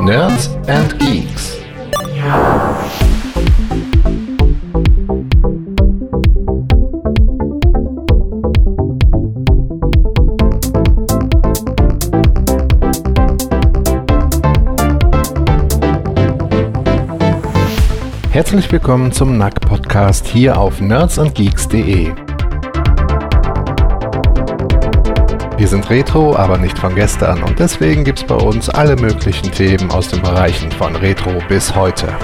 Nerds and Geeks. Herzlich willkommen zum NAC Podcast hier auf nerdsandgeeks.de. Wir sind Retro, aber nicht von gestern und deswegen gibt es bei uns alle möglichen Themen aus den Bereichen von Retro bis heute.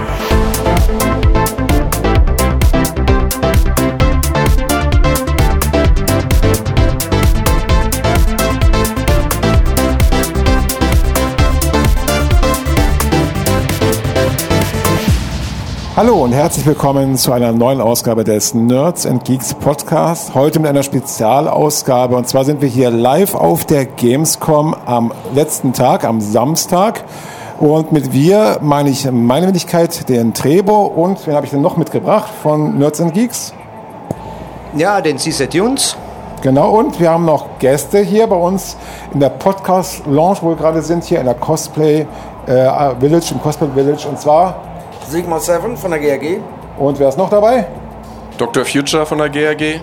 Hallo und herzlich willkommen zu einer neuen Ausgabe des Nerds and Geeks Podcast. Heute mit einer Spezialausgabe und zwar sind wir hier live auf der Gamescom am letzten Tag, am Samstag. Und mit wir meine ich meine Wenigkeit, den Trebo und wen habe ich denn noch mitgebracht von Nerds and Geeks? Ja, den CZ Tunes. Genau, und wir haben noch Gäste hier bei uns in der Podcast Lounge, wo wir gerade sind, hier in der Cosplay äh, Village, im Cosplay Village. Und zwar Sigma 7 von der GRG. Und wer ist noch dabei? Dr. Future von der GRG.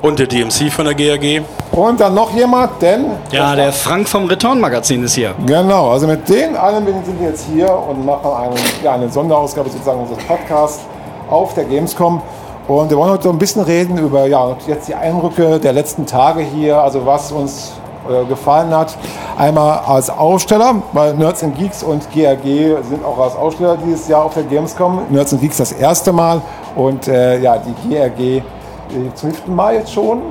Und der DMC von der GRG. Und dann noch jemand, denn. Ja, der Frank vom Return Magazin ist hier. Genau, also mit den allen sind wir jetzt hier und machen einen, ja, eine Sonderausgabe sozusagen unseres Podcasts auf der Gamescom. Und wir wollen heute so ein bisschen reden über ja, jetzt die Eindrücke der letzten Tage hier, also was uns gefallen hat. Einmal als Aussteller, weil Nerds and Geeks und GRG sind auch als Aussteller dieses Jahr auf der Gamescom. Nerds and Geeks das erste Mal und äh, ja, die GRG äh, zum fünften Mal jetzt schon.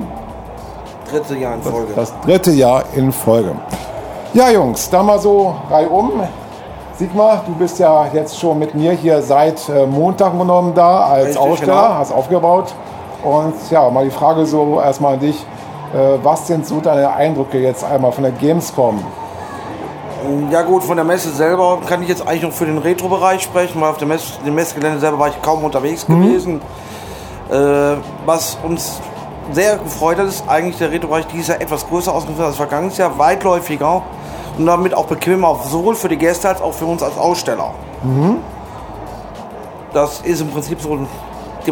Dritte Jahr in Folge. Das, das dritte Jahr in Folge. Ja, Jungs, da mal so reihum. Sigmar, du bist ja jetzt schon mit mir hier seit äh, Montag genommen da als Richtig, Aussteller, genau. hast aufgebaut. Und ja, mal die Frage so erstmal an dich. Äh, was sind so deine Eindrücke jetzt einmal von der Gamescom? Ja gut, von der Messe selber kann ich jetzt eigentlich noch für den Retro-Bereich sprechen, weil auf dem, Mess dem Messegelände selber war ich kaum unterwegs gewesen. Äh, was uns sehr gefreut hat, ist eigentlich der Retro-Bereich dieses Jahr etwas größer ausgeführt als vergangenes Jahr, weitläufiger und damit auch bequemer, sowohl für die Gäste als auch für uns als Aussteller. Das ist im Prinzip so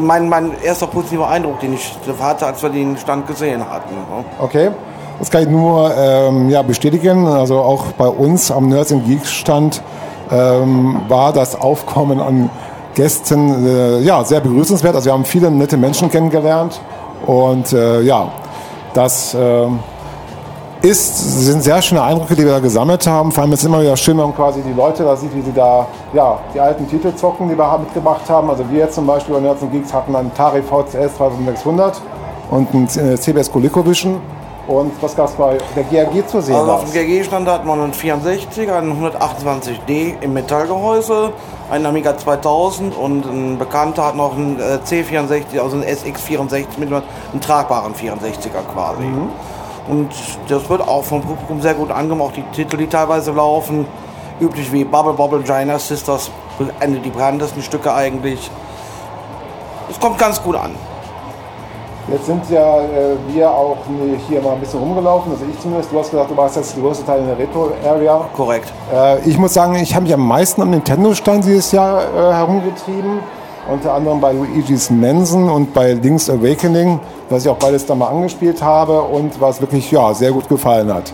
mein, mein erster positiver Eindruck, den ich hatte, als wir den Stand gesehen hatten. ne? Okay, das kann ich nur ähm, ja, bestätigen. Also auch bei uns am Nerds Geeks Stand ähm, war das Aufkommen an Gästen äh, ja, sehr begrüßenswert. Also wir haben viele nette Menschen kennengelernt und äh, ja, das ähm, ist, sind sehr schöne Eindrücke, die wir da gesammelt haben. Vor allem ist es immer wieder schön, wenn man quasi die Leute da sieht, wie sie da ja, die alten Titel zocken, die wir mitgebracht haben. Also wir jetzt zum Beispiel bei Nerds Geeks hatten einen Atari VCS 2600 und einen äh, CBS ColecoVision. Und was gab es bei der GRG zu sehen? Also auf dem GG-Stand hatten wir einen 64, einen 128D im Metallgehäuse, einen Amiga 2000 und ein Bekannter hat noch einen äh, C64, also einen SX64 mit einem tragbaren 64er quasi. Und das wird auch vom Publikum sehr gut angenommen, auch die Titel, die teilweise laufen, üblich wie Bubble Bobble, Giant Sisters, eine die bekanntesten Stücke eigentlich. Es kommt ganz gut an. Jetzt sind ja äh, wir auch hier mal ein bisschen rumgelaufen, also ich zumindest. Du hast gesagt, du warst jetzt die größte Teil in der Retro-Area. Korrekt. Äh, ich muss sagen, ich habe mich am meisten am Nintendo-Stand dieses Jahr äh, herumgetrieben. Unter anderem bei Luigi's Mansion und bei Link's Awakening, was ich auch beides da mal angespielt habe und was wirklich ja, sehr gut gefallen hat.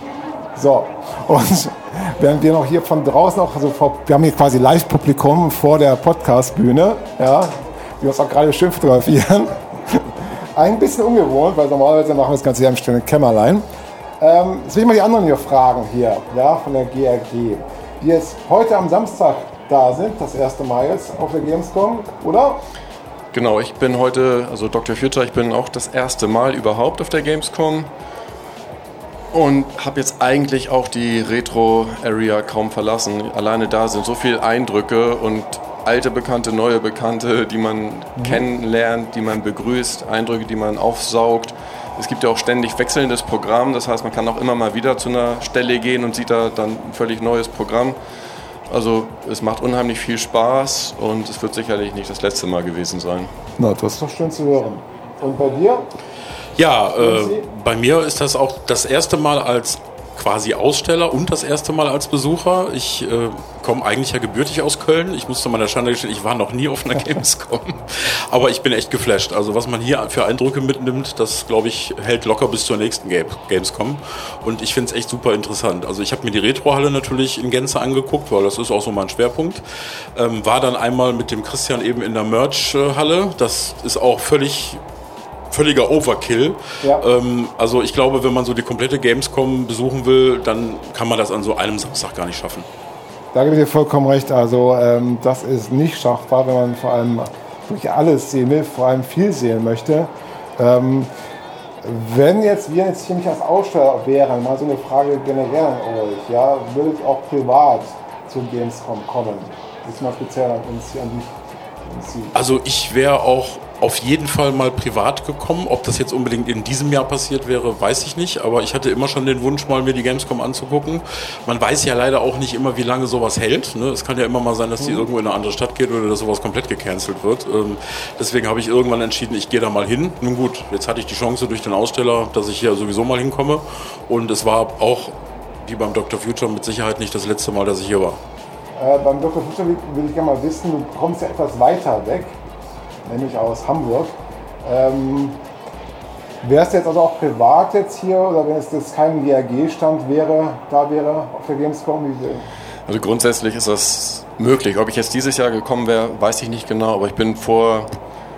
So, und während wir noch hier von draußen auch, also vor, wir haben hier quasi Live-Publikum vor der Podcast-Bühne, ja, die uns auch gerade schön fotografieren. Ein bisschen ungewohnt, weil normalerweise machen wir das Ganze hier im stillen Kämmerlein. Ähm, jetzt will ich mal die anderen hier fragen hier, ja, von der GRG, die jetzt heute am Samstag da sind, das erste Mal jetzt auf der Gamescom, oder? Genau, ich bin heute, also Dr. Future, ich bin auch das erste Mal überhaupt auf der Gamescom und habe jetzt eigentlich auch die Retro-Area kaum verlassen. Alleine da sind so viele Eindrücke und alte Bekannte, neue Bekannte, die man kennenlernt, die man begrüßt, Eindrücke, die man aufsaugt. Es gibt ja auch ständig wechselndes Programm, das heißt, man kann auch immer mal wieder zu einer Stelle gehen und sieht da dann ein völlig neues Programm. Also es macht unheimlich viel Spaß und es wird sicherlich nicht das letzte Mal gewesen sein. Na, das ist doch schön zu hören. Und bei dir? Ja, äh, bei mir ist das auch das erste Mal als quasi Aussteller und das erste Mal als Besucher. Ich äh, komme eigentlich ja gebürtig aus Köln. Ich musste meiner Schande gestehen, ich war noch nie auf einer Gamescom. Aber ich bin echt geflasht. Also was man hier für Eindrücke mitnimmt, das glaube ich hält locker bis zur nächsten Gamescom. Und ich finde es echt super interessant. Also ich habe mir die Retrohalle natürlich in Gänze angeguckt, weil das ist auch so mein Schwerpunkt. Ähm, war dann einmal mit dem Christian eben in der Merch-Halle. Das ist auch völlig völliger Overkill. Ja. Ähm, also ich glaube, wenn man so die komplette Gamescom besuchen will, dann kann man das an so einem Samstag gar nicht schaffen. Da gebe ich dir vollkommen recht. Also ähm, das ist nicht schaffbar, wenn man vor allem wirklich alles sehen will, vor allem viel sehen möchte. Ähm, wenn jetzt wir jetzt hier nicht als Aussteller wären, mal so eine Frage generell an euch, ja, würdet ihr auch privat zur Gamescom kommen? Ist mal speziell an uns hier an dich. Also ich wäre auch auf jeden Fall mal privat gekommen. Ob das jetzt unbedingt in diesem Jahr passiert wäre, weiß ich nicht. Aber ich hatte immer schon den Wunsch, mal mir die Gamescom anzugucken. Man weiß ja leider auch nicht immer, wie lange sowas hält. Ne? Es kann ja immer mal sein, dass die mhm. irgendwo in eine andere Stadt geht oder dass sowas komplett gecancelt wird. Ähm, deswegen habe ich irgendwann entschieden, ich gehe da mal hin. Nun gut, jetzt hatte ich die Chance durch den Aussteller, dass ich hier sowieso mal hinkomme. Und es war auch, wie beim Dr. Future, mit Sicherheit nicht das letzte Mal, dass ich hier war. Äh, beim Dr. Future will ich gerne mal wissen, du kommst ja etwas weiter weg nämlich aus Hamburg. Ähm, Wärst du jetzt also auch privat jetzt hier oder wenn es das kein GAG-Stand wäre, da wäre auf der Gamescom? Also grundsätzlich ist das möglich. Ob ich jetzt dieses Jahr gekommen wäre, weiß ich nicht genau, aber ich bin vor,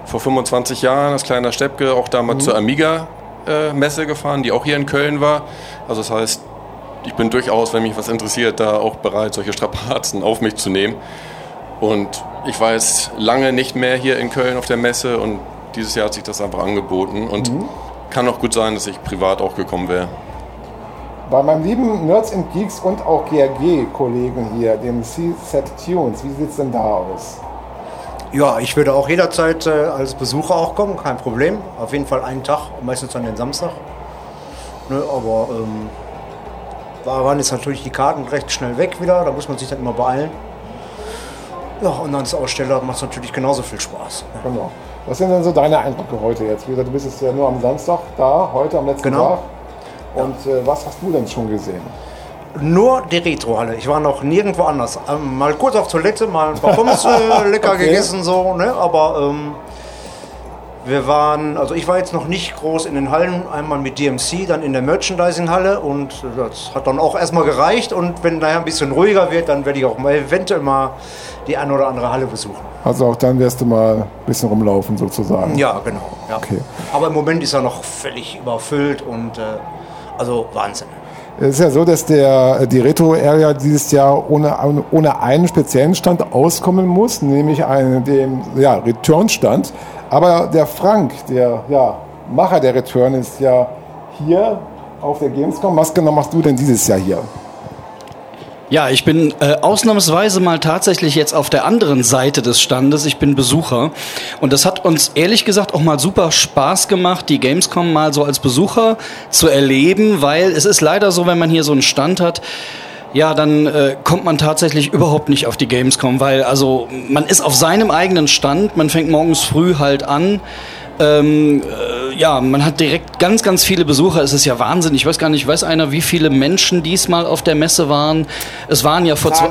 vor 25 Jahren als kleiner Steppke auch damals mhm. zur Amiga-Messe äh, gefahren, die auch hier in Köln war. Also das heißt, ich bin durchaus, wenn mich was interessiert, da auch bereit, solche Strapazen auf mich zu nehmen. Und ich war jetzt lange nicht mehr hier in Köln auf der Messe und dieses Jahr hat sich das einfach angeboten und mhm. kann auch gut sein, dass ich privat auch gekommen wäre. Bei meinem lieben Nerds and Geeks und auch GRG-Kollegen hier, dem C-Set Tunes, wie sieht es denn da aus? Ja, ich würde auch jederzeit äh, als Besucher auch kommen, kein Problem. Auf jeden Fall einen Tag, meistens an den Samstag. Ne, aber ähm, waren jetzt natürlich die Karten recht schnell weg wieder, da muss man sich dann immer beeilen. Ja, und als Aussteller macht es natürlich genauso viel Spaß. Genau. Was sind denn so deine Eindrücke heute jetzt? Wie gesagt, du bist jetzt ja nur am Samstag da, heute am letzten genau. Tag. Und ja. äh, was hast du denn schon gesehen? Nur die Retrohalle. Ich war noch nirgendwo anders. Ähm, mal kurz auf Toilette, mal ein paar Pommes äh, lecker okay. gegessen, so, ne? Aber ähm, wir waren, also ich war jetzt noch nicht groß in den Hallen, einmal mit DMC, dann in der Merchandising-Halle und das hat dann auch erstmal gereicht. Und wenn nachher ein bisschen ruhiger wird, dann werde ich auch mal eventuell mal die eine oder andere Halle besuchen. Also auch dann wirst du mal ein bisschen rumlaufen sozusagen. Ja, genau. Ja. Okay. Aber im Moment ist er noch völlig überfüllt und äh, also Wahnsinn. Es ist ja so, dass der, die Retro-Area dieses Jahr ohne, ohne einen speziellen Stand auskommen muss, nämlich einen, dem ja, Return-Stand. Aber der Frank, der ja, Macher der Return, ist ja hier auf der Gamescom. Was genau machst du denn dieses Jahr hier? Ja, ich bin äh, ausnahmsweise mal tatsächlich jetzt auf der anderen Seite des Standes. Ich bin Besucher. Und das hat uns ehrlich gesagt auch mal super Spaß gemacht, die Gamescom mal so als Besucher zu erleben, weil es ist leider so, wenn man hier so einen Stand hat, ja, dann äh, kommt man tatsächlich überhaupt nicht auf die Gamescom, weil also man ist auf seinem eigenen Stand, man fängt morgens früh halt an. Ähm, äh, ja, man hat direkt ganz, ganz viele Besucher. Es ist ja Wahnsinn. Ich weiß gar nicht, weiß einer, wie viele Menschen diesmal auf der Messe waren? Es waren ja vor, zwei,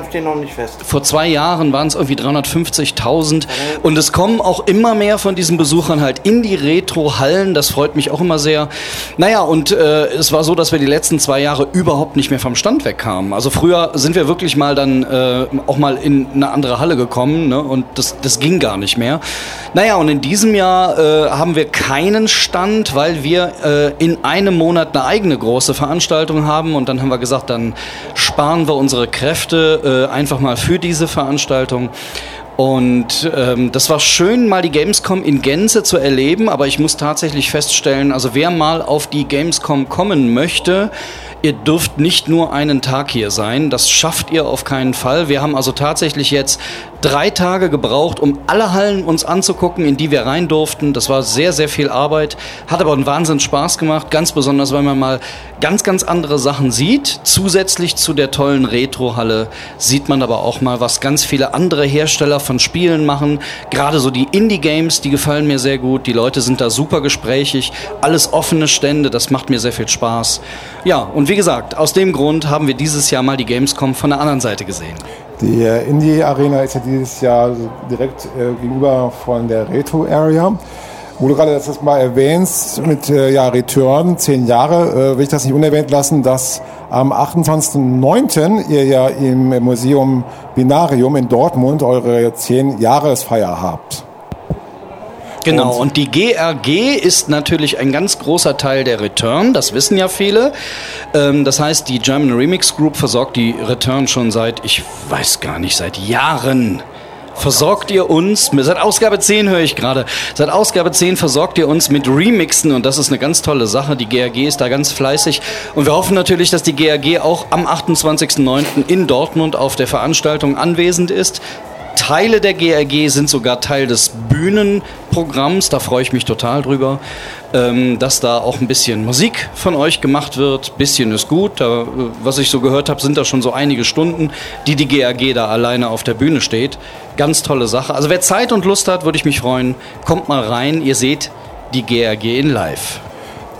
vor zwei Jahren waren es irgendwie 350.000. Und es kommen auch immer mehr von diesen Besuchern halt in die Retro-Hallen. Das freut mich auch immer sehr. Naja, und äh, es war so, dass wir die letzten zwei Jahre überhaupt nicht mehr vom Stand wegkamen. Also früher sind wir wirklich mal dann äh, auch mal in eine andere Halle gekommen ne? und das, das ging gar nicht mehr. Naja, und in diesem Jahr äh, haben wir keinen Stand, weil wir äh, in einem Monat eine eigene große Veranstaltung haben und dann haben wir gesagt, dann sparen wir unsere Kräfte äh, einfach mal für diese Veranstaltung. Und ähm, das war schön, mal die Gamescom in Gänze zu erleben, aber ich muss tatsächlich feststellen, also wer mal auf die Gamescom kommen möchte, ihr dürft nicht nur einen Tag hier sein. Das schafft ihr auf keinen Fall. Wir haben also tatsächlich jetzt drei Tage gebraucht, um alle Hallen uns anzugucken, in die wir rein durften. Das war sehr, sehr viel Arbeit, hat aber einen Wahnsinn Spaß gemacht, ganz besonders, weil man mal ganz, ganz andere Sachen sieht. Zusätzlich zu der tollen Retro-Halle sieht man aber auch mal, was ganz viele andere Hersteller von Spielen machen. Gerade so die Indie-Games, die gefallen mir sehr gut. Die Leute sind da super gesprächig, alles offene Stände, das macht mir sehr viel Spaß. Ja, und wie gesagt, aus dem Grund haben wir dieses Jahr mal die Gamescom von der anderen Seite gesehen. Die Indie Arena ist ja dieses Jahr direkt äh, gegenüber von der Retro Area. Wo du gerade das mal erwähnst mit äh, ja, Return, zehn Jahre, äh, will ich das nicht unerwähnt lassen, dass am 28.09. ihr ja im Museum Binarium in Dortmund eure zehn Jahresfeier habt. Genau, und die GRG ist natürlich ein ganz großer Teil der Return, das wissen ja viele. Ähm, das heißt, die German Remix Group versorgt die Return schon seit, ich weiß gar nicht, seit Jahren versorgt ihr uns, seit Ausgabe 10 höre ich gerade, seit Ausgabe 10 versorgt ihr uns mit Remixen und das ist eine ganz tolle Sache. Die GRG ist da ganz fleißig und wir hoffen natürlich, dass die GRG auch am 28.09. in Dortmund auf der Veranstaltung anwesend ist. Teile der GRG sind sogar Teil des Bühnenprogramms. Da freue ich mich total drüber, ähm, dass da auch ein bisschen Musik von euch gemacht wird. Bisschen ist gut. Da, was ich so gehört habe, sind da schon so einige Stunden, die die GRG da alleine auf der Bühne steht. Ganz tolle Sache. Also wer Zeit und Lust hat, würde ich mich freuen. Kommt mal rein. Ihr seht die GRG in Live.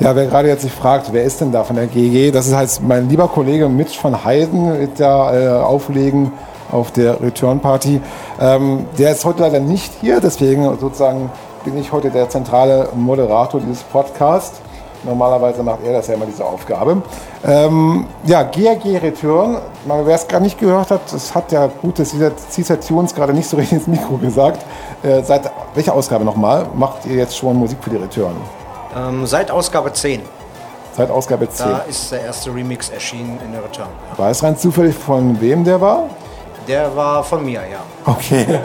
Ja, wer gerade jetzt sich fragt, wer ist denn da von der GG? Das ist halt mein lieber Kollege Mitch von Heiden, da äh, auflegen auf der Return Party. Ähm, der ist heute leider nicht hier, deswegen sozusagen bin ich heute der zentrale Moderator dieses Podcasts. Normalerweise macht er das ja immer, diese Aufgabe. Ähm, ja, GRG Return, wer es gar nicht gehört hat, das hat der gute Cesar Tunes gerade nicht so richtig ins Mikro gesagt. Äh, seit welcher Ausgabe nochmal macht ihr jetzt schon Musik für die Return? Ähm, seit Ausgabe 10. Seit Ausgabe 10. Da ist der erste Remix erschienen in der Return. Ja. Weiß rein zufällig, von wem der war? Der war von mir, ja. Okay.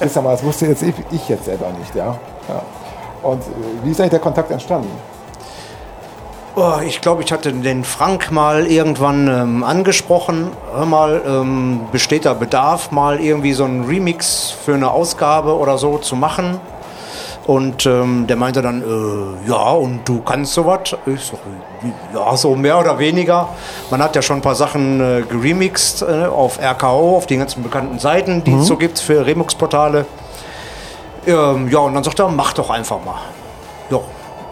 Wisst ihr mal, das wusste jetzt ich, ich jetzt selber nicht, ja. ja. Und äh, wie ist eigentlich der Kontakt entstanden? Oh, ich glaube, ich hatte den Frank mal irgendwann ähm, angesprochen. Hör mal, ähm, besteht da Bedarf, mal irgendwie so einen Remix für eine Ausgabe oder so zu machen? Und ähm, der meinte dann, äh, ja, und du kannst sowas? Ich so, ja, so mehr oder weniger. Man hat ja schon ein paar Sachen äh, geremixed äh, auf RKO, auf den ganzen bekannten Seiten, die mhm. es so gibt für Remix-Portale. Ähm, ja, und dann sagt er, mach doch einfach mal. Ja,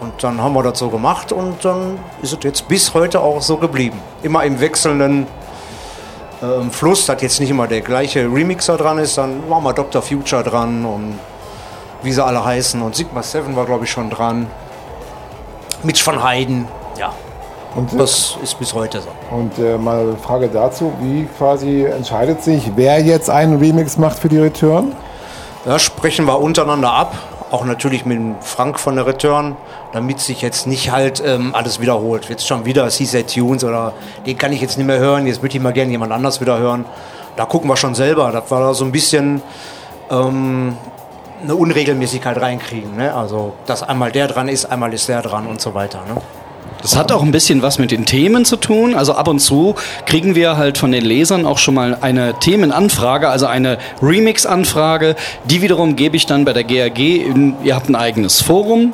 und dann haben wir das so gemacht und dann ist es jetzt bis heute auch so geblieben. Immer im wechselnden ähm, Fluss, dass jetzt nicht immer der gleiche Remixer dran ist, dann machen wir Dr. Future dran und wie sie alle heißen. Und Sigma 7 war, glaube ich, schon dran. Mitch von Heiden, ja. Und, das ist bis heute so. Und äh, mal Frage dazu, wie quasi entscheidet sich, wer jetzt einen Remix macht für die Return? Da sprechen wir untereinander ab, auch natürlich mit Frank von der Return, damit sich jetzt nicht halt ähm, alles wiederholt. Jetzt schon wieder CZ Tunes oder den kann ich jetzt nicht mehr hören, jetzt würde ich mal gerne jemand anders wieder hören. Da gucken wir schon selber. Das war da so ein bisschen ähm, eine Unregelmäßigkeit reinkriegen. Ne? Also, dass einmal der dran ist, einmal ist der dran und so weiter. Ne? Das hat auch ein bisschen was mit den Themen zu tun. Also ab und zu kriegen wir halt von den Lesern auch schon mal eine Themenanfrage, also eine Remix-Anfrage. Die wiederum gebe ich dann bei der GAG. In, ihr habt ein eigenes Forum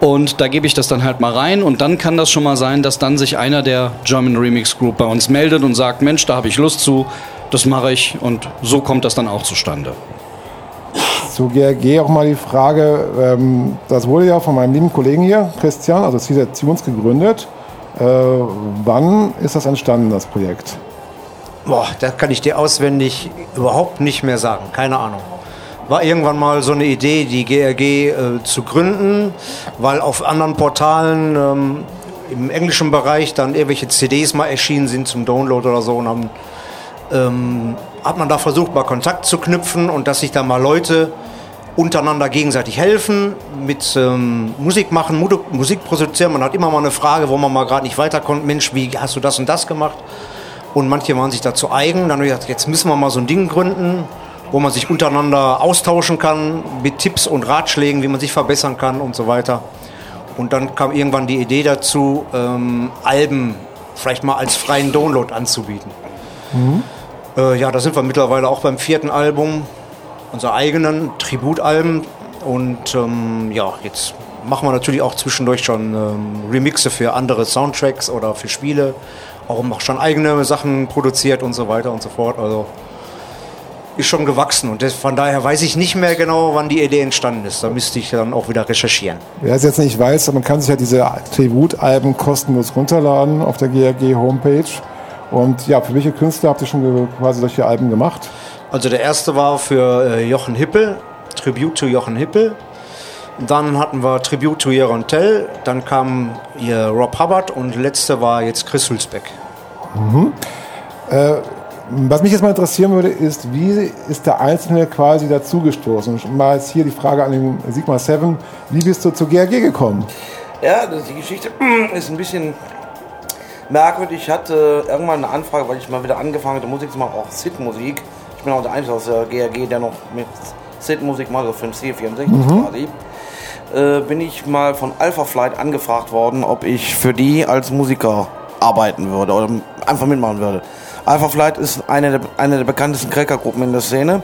und da gebe ich das dann halt mal rein und dann kann das schon mal sein, dass dann sich einer der German Remix Group bei uns meldet und sagt, Mensch, da habe ich Lust zu, das mache ich und so kommt das dann auch zustande. Zu GRG auch mal die Frage, ähm, das wurde ja von meinem lieben Kollegen hier, Christian, also Tunes, gegründet. Äh, wann ist das entstanden, das Projekt? Boah, das kann ich dir auswendig überhaupt nicht mehr sagen, keine Ahnung. War irgendwann mal so eine Idee, die GRG äh, zu gründen, weil auf anderen Portalen ähm, im englischen Bereich dann irgendwelche CDs mal erschienen sind zum Download oder so und haben ähm, hat man da versucht, mal Kontakt zu knüpfen und dass sich da mal Leute untereinander gegenseitig helfen, mit ähm, Musik machen, Musik produzieren. Man hat immer mal eine Frage, wo man mal gerade nicht weiterkommt. Mensch, wie hast du das und das gemacht? Und manche waren sich dazu eigen. Dann habe ich gesagt, jetzt müssen wir mal so ein Ding gründen, wo man sich untereinander austauschen kann mit Tipps und Ratschlägen, wie man sich verbessern kann und so weiter. Und dann kam irgendwann die Idee dazu, ähm, Alben vielleicht mal als freien Download anzubieten. Mhm. Äh, ja, da sind wir mittlerweile auch beim vierten Album, unser eigenen Tributalben. Und ähm, ja, jetzt machen wir natürlich auch zwischendurch schon ähm, Remixe für andere Soundtracks oder für Spiele. Auch schon eigene Sachen produziert und so weiter und so fort. Also ist schon gewachsen und das, von daher weiß ich nicht mehr genau, wann die Idee entstanden ist. Da müsste ich dann auch wieder recherchieren. Wer es jetzt nicht weiß, man kann sich ja diese Tributalben kostenlos runterladen auf der GRG Homepage. Und ja, für welche Künstler habt ihr schon quasi solche Alben gemacht? Also der erste war für äh, Jochen Hippel, Tribute to Jochen Hippel. Dann hatten wir Tribute to Jeron Tell, dann kam hier Rob Hubbard und letzte war jetzt Chris Hülsbeck. Mhm. Äh, was mich jetzt mal interessieren würde, ist, wie ist der Einzelne quasi dazugestoßen? Und mal jetzt hier die Frage an den Sigma 7, wie bist du zur GRG gekommen? Ja, die Geschichte ist ein bisschen merkwürdig. Ich hatte irgendwann eine Anfrage, weil ich mal wieder angefangen hatte, Musik zu machen, auch Sid-Musik. Ich bin auch der Einzige aus der GRG, der noch mit Sid-Musik macht, also für den C64 mhm. quasi. Äh, bin ich mal von Alpha Flight angefragt worden, ob ich für die als Musiker arbeiten würde oder einfach mitmachen würde. Alpha Flight ist eine der, eine der bekanntesten Crackergruppen in der Szene.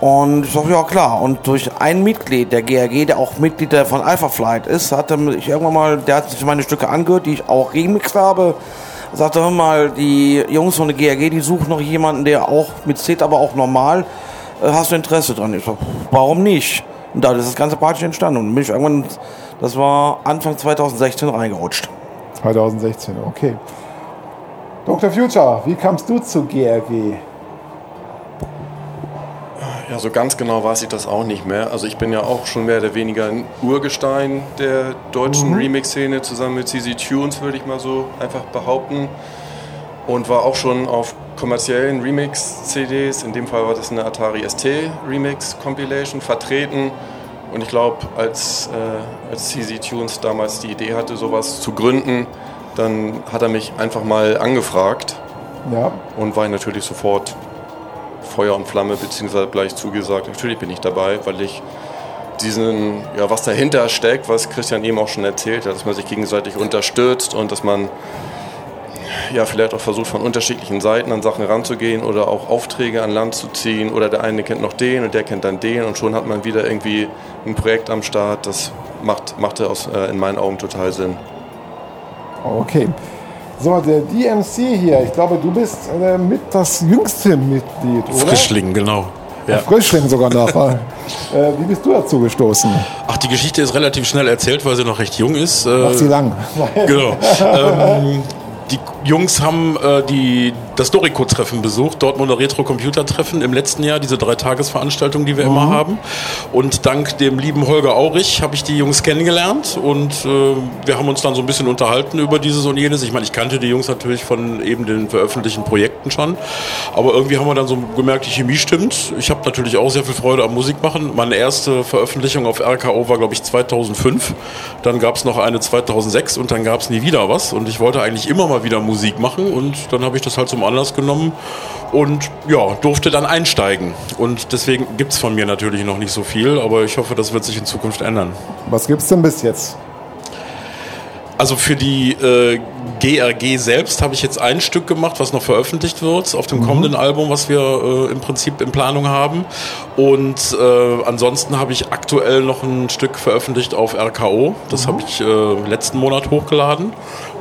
Und ich sage, ja klar. Und durch ein Mitglied der GRG, der auch Mitglied von Alpha Flight ist, hat er mich irgendwann mal, der hat sich meine Stücke angehört, die ich auch remixed habe. Sagte, hör mal, die Jungs von der GRG, die suchen noch jemanden, der auch mit C, aber auch normal. Äh, hast du Interesse dran? Ich sag, warum nicht? Und da ist das ganze Party entstanden. Und bin ich irgendwann, das war Anfang 2016 reingerutscht. 2016, okay. Dr. Future, wie kamst du zu GRG? Ja, so ganz genau weiß ich das auch nicht mehr. Also ich bin ja auch schon mehr oder weniger ein Urgestein der deutschen mhm. Remix-Szene zusammen mit CZ Tunes, würde ich mal so einfach behaupten. Und war auch schon auf kommerziellen Remix-CDs, in dem Fall war das eine Atari ST Remix Compilation, vertreten. Und ich glaube, als, äh, als CZ Tunes damals die Idee hatte, sowas zu gründen, dann hat er mich einfach mal angefragt ja. und war natürlich sofort Feuer und Flamme, beziehungsweise gleich zugesagt, natürlich bin ich dabei, weil ich diesen, ja, was dahinter steckt, was Christian eben auch schon erzählt hat, dass man sich gegenseitig unterstützt und dass man ja, vielleicht auch versucht, von unterschiedlichen Seiten an Sachen ranzugehen oder auch Aufträge an Land zu ziehen oder der eine kennt noch den und der kennt dann den und schon hat man wieder irgendwie ein Projekt am Start. Das macht, machte aus, äh, in meinen Augen total Sinn. Okay. So, der DMC hier, ich glaube, du bist äh, mit das jüngste Mitglied, oder? Frischling, genau. Ja. Frischling sogar noch. äh, wie bist du dazu gestoßen? Ach, die Geschichte ist relativ schnell erzählt, weil sie noch recht jung ist. Äh, Macht sie lang. genau. ähm, die Jungs haben äh, die, das Dorico-Treffen besucht, Dortmunder Retro-Computer-Treffen im letzten Jahr, diese drei Tagesveranstaltung, die wir mhm. immer haben. Und dank dem lieben Holger Aurich habe ich die Jungs kennengelernt und äh, wir haben uns dann so ein bisschen unterhalten über dieses und jenes. Ich meine, ich kannte die Jungs natürlich von eben den veröffentlichten Projekten schon, aber irgendwie haben wir dann so gemerkt, die Chemie stimmt. Ich habe natürlich auch sehr viel Freude am Musik machen. Meine erste Veröffentlichung auf RKO war, glaube ich, 2005. Dann gab es noch eine 2006 und dann gab es nie wieder was. Und ich wollte eigentlich immer mal wieder Musik machen und dann habe ich das halt zum Anlass genommen und ja, durfte dann einsteigen. Und deswegen gibt es von mir natürlich noch nicht so viel, aber ich hoffe, das wird sich in Zukunft ändern. Was gibt es denn bis jetzt? Also für die äh, GRG selbst habe ich jetzt ein Stück gemacht, was noch veröffentlicht wird auf dem mhm. kommenden Album, was wir äh, im Prinzip in Planung haben. Und äh, ansonsten habe ich aktuell noch ein Stück veröffentlicht auf RKO. Das mhm. habe ich äh, letzten Monat hochgeladen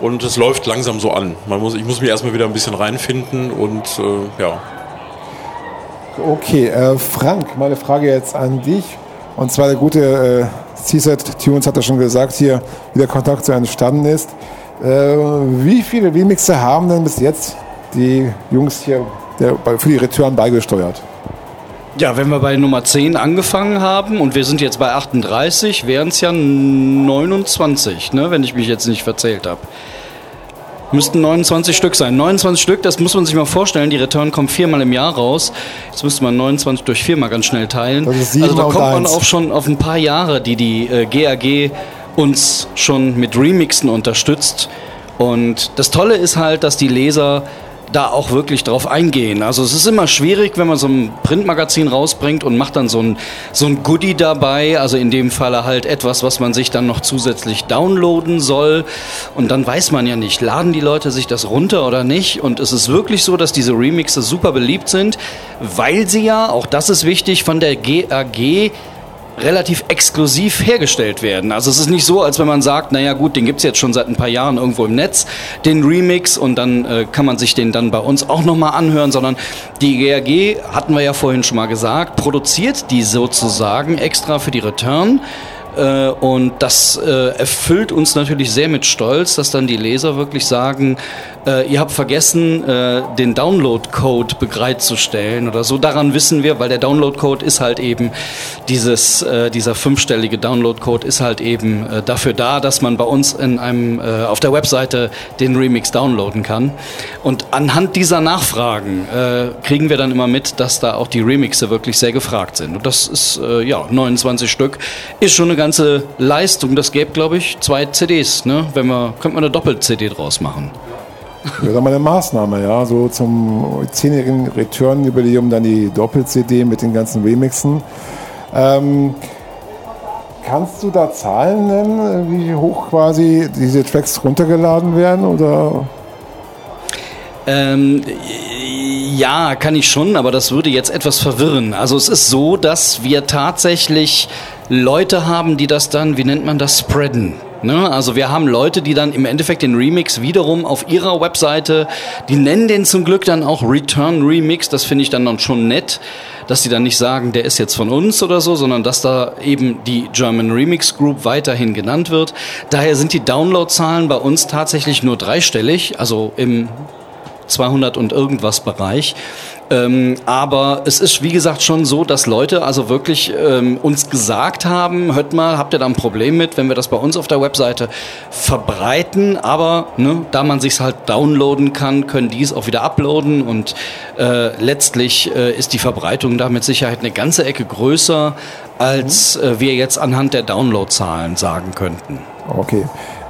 und es läuft langsam so an. Man muss, ich muss mich erstmal wieder ein bisschen reinfinden und äh, ja. Okay, äh, Frank, meine Frage jetzt an dich. Und zwar der gute CZ Tunes hat ja schon gesagt hier, wie der Kontakt so entstanden ist. Äh, wie viele Remixer haben denn bis jetzt die Jungs hier der, für die Return beigesteuert? Ja, wenn wir bei Nummer 10 angefangen haben und wir sind jetzt bei 38, wären es ja 29, ne, wenn ich mich jetzt nicht verzählt habe. Müssten 29 Stück sein. 29 Stück, das muss man sich mal vorstellen. Die Return kommt viermal im Jahr raus. Jetzt müsste man 29 durch vier mal ganz schnell teilen. also da kommt man auch schon auf ein paar Jahre, die die äh, GAG uns schon mit Remixen unterstützt. Und das Tolle ist halt, dass die Leser da auch wirklich drauf eingehen. Also es ist immer schwierig, wenn man so ein Printmagazin rausbringt und macht dann so ein, so ein Goodie dabei, also in dem Falle halt etwas, was man sich dann noch zusätzlich downloaden soll. Und dann weiß man ja nicht, laden die Leute sich das runter oder nicht. Und es ist wirklich so, dass diese Remixe super beliebt sind, weil sie ja, auch das ist wichtig, von der GAG relativ exklusiv hergestellt werden. Also es ist nicht so, als wenn man sagt, naja gut, den gibt es jetzt schon seit ein paar Jahren irgendwo im Netz, den Remix und dann äh, kann man sich den dann bei uns auch nochmal anhören, sondern die GRG, hatten wir ja vorhin schon mal gesagt, produziert die sozusagen extra für die Return äh, und das äh, erfüllt uns natürlich sehr mit Stolz, dass dann die Leser wirklich sagen, äh, ihr habt vergessen, den Download-Code bereitzustellen oder so. Daran wissen wir, weil der Download-Code ist halt eben dieses, dieser fünfstellige Download-Code ist halt eben dafür da, dass man bei uns in einem, auf der Webseite den Remix downloaden kann. Und anhand dieser Nachfragen kriegen wir dann immer mit, dass da auch die Remixe wirklich sehr gefragt sind. Und das ist, ja, 29 Stück, ist schon eine ganze Leistung. Das gäbe, glaube ich, zwei CDs, ne? Wenn wir, könnte man eine Doppel-CD draus machen. Wäre mal eine Maßnahme, ja. So zum zehnjährigen Return-Jubiläum dann die Doppel-CD mit den ganzen Remixen. Ähm, kannst du da Zahlen nennen, wie hoch quasi diese Tracks runtergeladen werden? Oder? Ähm, ja, kann ich schon, aber das würde jetzt etwas verwirren. Also es ist so, dass wir tatsächlich Leute haben, die das dann, wie nennt man das, spreaden. Ne? Also wir haben Leute, die dann im Endeffekt den Remix wiederum auf ihrer Webseite, die nennen den zum Glück dann auch Return Remix, das finde ich dann, dann schon nett, dass die dann nicht sagen, der ist jetzt von uns oder so, sondern dass da eben die German Remix Group weiterhin genannt wird. Daher sind die Downloadzahlen bei uns tatsächlich nur dreistellig, also im 200 und irgendwas Bereich. Ähm, aber es ist, wie gesagt, schon so, dass Leute also wirklich ähm, uns gesagt haben, hört mal, habt ihr da ein Problem mit, wenn wir das bei uns auf der Webseite verbreiten, aber ne, da man sich halt downloaden kann, können die es auch wieder uploaden und äh, letztlich äh, ist die Verbreitung da mit Sicherheit eine ganze Ecke größer, als äh, wir jetzt anhand der Downloadzahlen sagen könnten. Okay.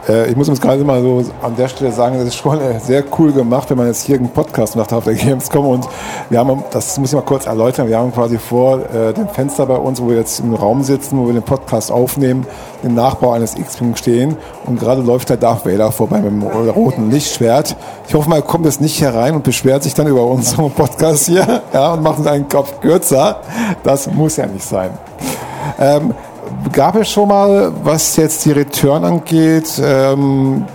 Äh, ich muss uns gerade mal so an der Stelle sagen, das ist schon äh, sehr cool gemacht, wenn man jetzt hier einen Podcast macht auf der Gamescom und wir haben, das muss ich mal kurz erläutern, wir haben quasi vor äh, dem Fenster bei uns, wo wir jetzt im Raum sitzen, wo wir den Podcast aufnehmen, den Nachbau eines X-Wing stehen und gerade läuft der Darth Vader vorbei mit dem roten Lichtschwert. Ich hoffe mal, er kommt jetzt nicht herein und beschwert sich dann über unseren Podcast hier ja, und macht uns einen Kopf kürzer. Das muss ja nicht sein. Ähm, gab es schon mal, was jetzt die Return angeht, ähm,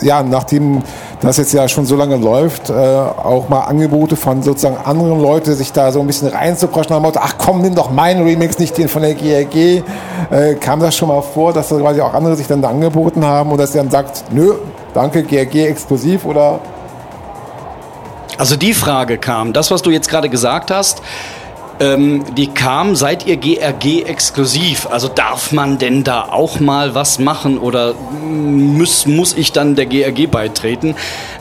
ja, nachdem das jetzt ja schon so lange läuft, äh, auch mal Angebote von sozusagen anderen Leuten, sich da so ein bisschen reinzupreschen, dem Motto, ach komm, nimm doch meinen Remix, nicht den von der GRG. Äh, kam das schon mal vor, dass da quasi auch andere sich dann da angeboten haben und dass sie dann sagt, nö, danke, GRG exklusiv oder? Also die Frage kam, das, was du jetzt gerade gesagt hast, ähm, die kam, seid ihr GRG exklusiv? Also darf man denn da auch mal was machen oder muss, muss ich dann der GRG beitreten?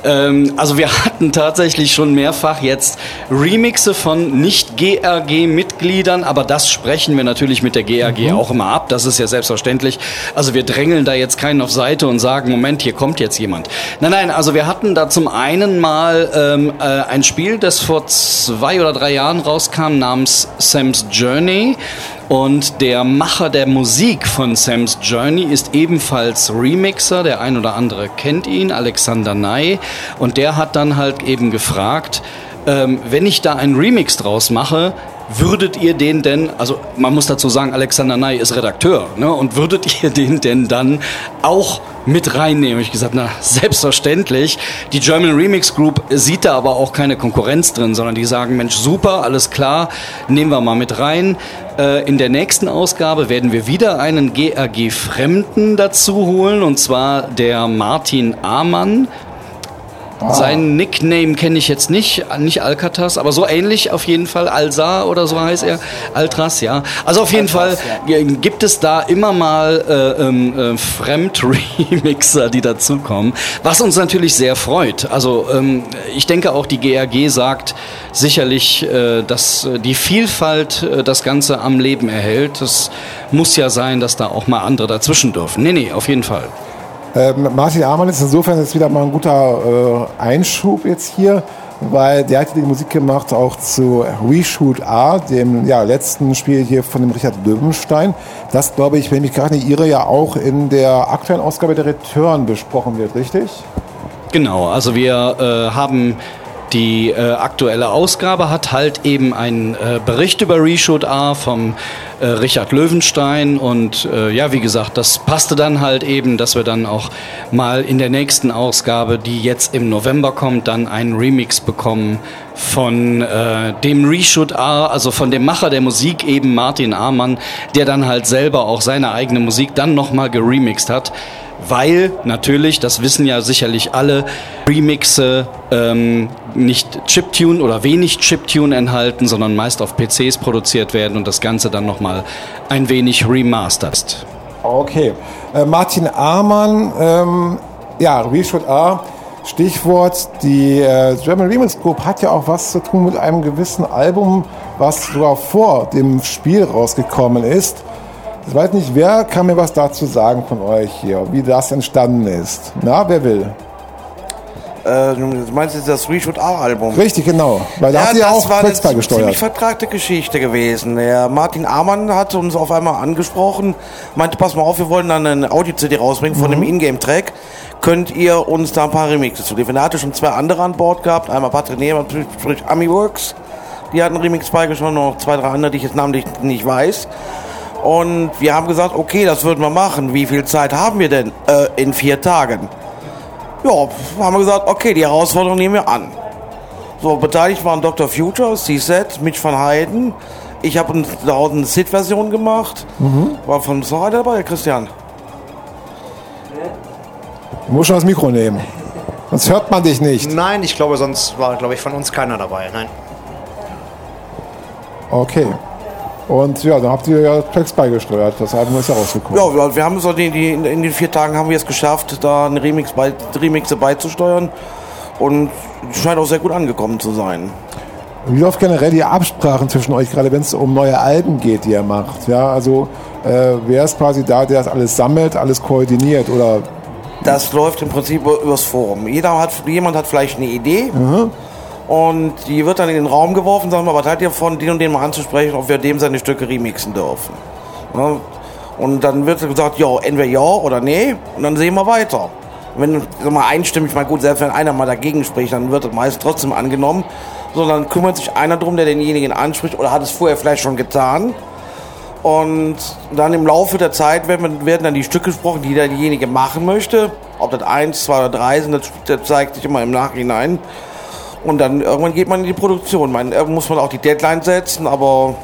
Ähm, also wir hatten tatsächlich schon mehrfach jetzt Remixe von Nicht-GRG-Mitgliedern, aber das sprechen wir natürlich mit der GRG mhm. auch immer ab. Das ist ja selbstverständlich. Also wir drängeln da jetzt keinen auf Seite und sagen, Moment, hier kommt jetzt jemand. Nein, nein, also wir hatten da zum einen mal ähm, äh, ein Spiel, das vor zwei oder drei Jahren rauskam, namens Sam's Journey. Und der Macher der Musik von Sam's Journey ist ebenfalls Remixer. Der ein oder andere kennt ihn, Alexander Ney. Und der hat dann halt eben gefragt, ähm, wenn ich da einen Remix draus mache, würdet ihr den denn, also man muss dazu sagen, Alexander Ney ist Redakteur, ne, und würdet ihr den denn dann auch mit reinnehmen? Ich gesagt, na, selbstverständlich. Die German Remix Group sieht da aber auch keine Konkurrenz drin, sondern die sagen, Mensch, super, alles klar, nehmen wir mal mit rein. Äh, in der nächsten Ausgabe werden wir wieder einen GRG-Fremden dazu holen, und zwar der Martin Amann. Ah. Sein Nickname kenne ich jetzt nicht, nicht Alcatraz, aber so ähnlich auf jeden Fall. Alsar oder so heißt er. Altras, ja. Also auf jeden Altras, Fall ja. gibt es da immer mal äh, ähm, äh, Fremd-Remixer, die dazukommen, was uns natürlich sehr freut. Also ähm, ich denke auch die GRG sagt sicherlich, äh, dass die Vielfalt äh, das Ganze am Leben erhält. Es muss ja sein, dass da auch mal andere dazwischen dürfen. Nee, nee, auf jeden Fall. Ähm, Martin Amann ist insofern jetzt wieder mal ein guter äh, Einschub jetzt hier, weil der hat die Musik gemacht auch zu Reshoot A, dem ja, letzten Spiel hier von dem Richard Löwenstein. Das, glaube ich, wenn ich mich gerade nicht irre, ja auch in der aktuellen Ausgabe der Return besprochen wird, richtig? Genau, also wir äh, haben die äh, aktuelle Ausgabe hat halt eben einen äh, Bericht über Reshoot A vom äh, Richard Löwenstein und äh, ja, wie gesagt, das passte dann halt eben, dass wir dann auch mal in der nächsten Ausgabe, die jetzt im November kommt, dann einen Remix bekommen von äh, dem Reshoot A, also von dem Macher der Musik eben Martin Amann, der dann halt selber auch seine eigene Musik dann nochmal geremixed hat weil natürlich, das wissen ja sicherlich alle, Remixe ähm, nicht Chiptune oder wenig Chiptune enthalten, sondern meist auf PCs produziert werden und das Ganze dann nochmal ein wenig remastert. Okay. Äh, Martin Amann, ähm, ja, Reshoot A, Stichwort, die äh, German Remix Group hat ja auch was zu tun mit einem gewissen Album, was sogar vor dem Spiel rausgekommen ist. Ich weiß nicht, wer kann mir was dazu sagen von euch hier, wie das entstanden ist. Na, wer will? Äh, du meinst jetzt das Reshoot A-Album? Richtig, genau. Weil da Ja, ihr ja das auch war eine Quetzal ziemlich gesteuert. vertragte Geschichte gewesen. Der Martin Amann hat uns auf einmal angesprochen, meinte, pass mal auf, wir wollen dann eine Audio-CD rausbringen von Mhm. dem Ingame-Track. Könnt ihr uns da ein paar Remixe zu liefern? Er hatte schon zwei andere an Bord gehabt, einmal Patrick Nehmer, sprich Amiworks. Die hatten Remix beigeschossen, noch zwei, drei andere, die ich jetzt namentlich nicht weiß. Und wir haben gesagt, okay, das würden wir machen. Wie viel Zeit haben wir denn? Äh, in vier Tagen. Ja, haben wir gesagt, okay, die Herausforderung nehmen wir an. So, beteiligt waren Dr. Future, C-Set, Mitch van Heiden. Ich habe uns daraus eine Sid-Version gemacht. War von Sora dabei, Christian. Du musst schon das Mikro nehmen. Sonst hört man dich nicht. Nein, ich glaube, sonst war, glaube ich, von uns keiner dabei. Nein. Okay. Und ja, dann habt ihr ja Tracks beigesteuert. Das Album ist ja rausgekommen. Ja, wir- haben so die, die, in den vier Tagen haben wir es geschafft, da einen Remix bei, Remixe beizusteuern. Und es scheint auch sehr gut angekommen zu sein. Wie läuft generell die Absprachen zwischen euch, gerade wenn es um neue Alben geht, die ihr macht? Ja, also äh, wer ist quasi da, der das alles sammelt, alles koordiniert oder Das läuft im Prinzip übers Forum. Jeder hat, jemand hat vielleicht eine Idee und die wird dann in den Raum geworfen, sagen wir, was haltet ihr von den und den mal anzusprechen, ob wir dem seine Stücke remixen dürfen. Ja, Und dann wird gesagt, ja, entweder ja oder nee und dann sehen wir weiter. Wenn mal, einstimmig, mal gut, selbst wenn einer mal dagegen spricht, dann wird das meist trotzdem angenommen. Sondern kümmert sich einer drum, der denjenigen anspricht oder hat es vorher vielleicht schon getan. Und dann im Laufe der Zeit werden, werden dann die Stücke gesprochen, die derjenige machen möchte. Ob das eins, zwei oder drei sind, das, das zeigt sich immer im Nachhinein. Und dann irgendwann geht man in die Produktion. Man, irgendwann muss man auch die Deadline setzen, aber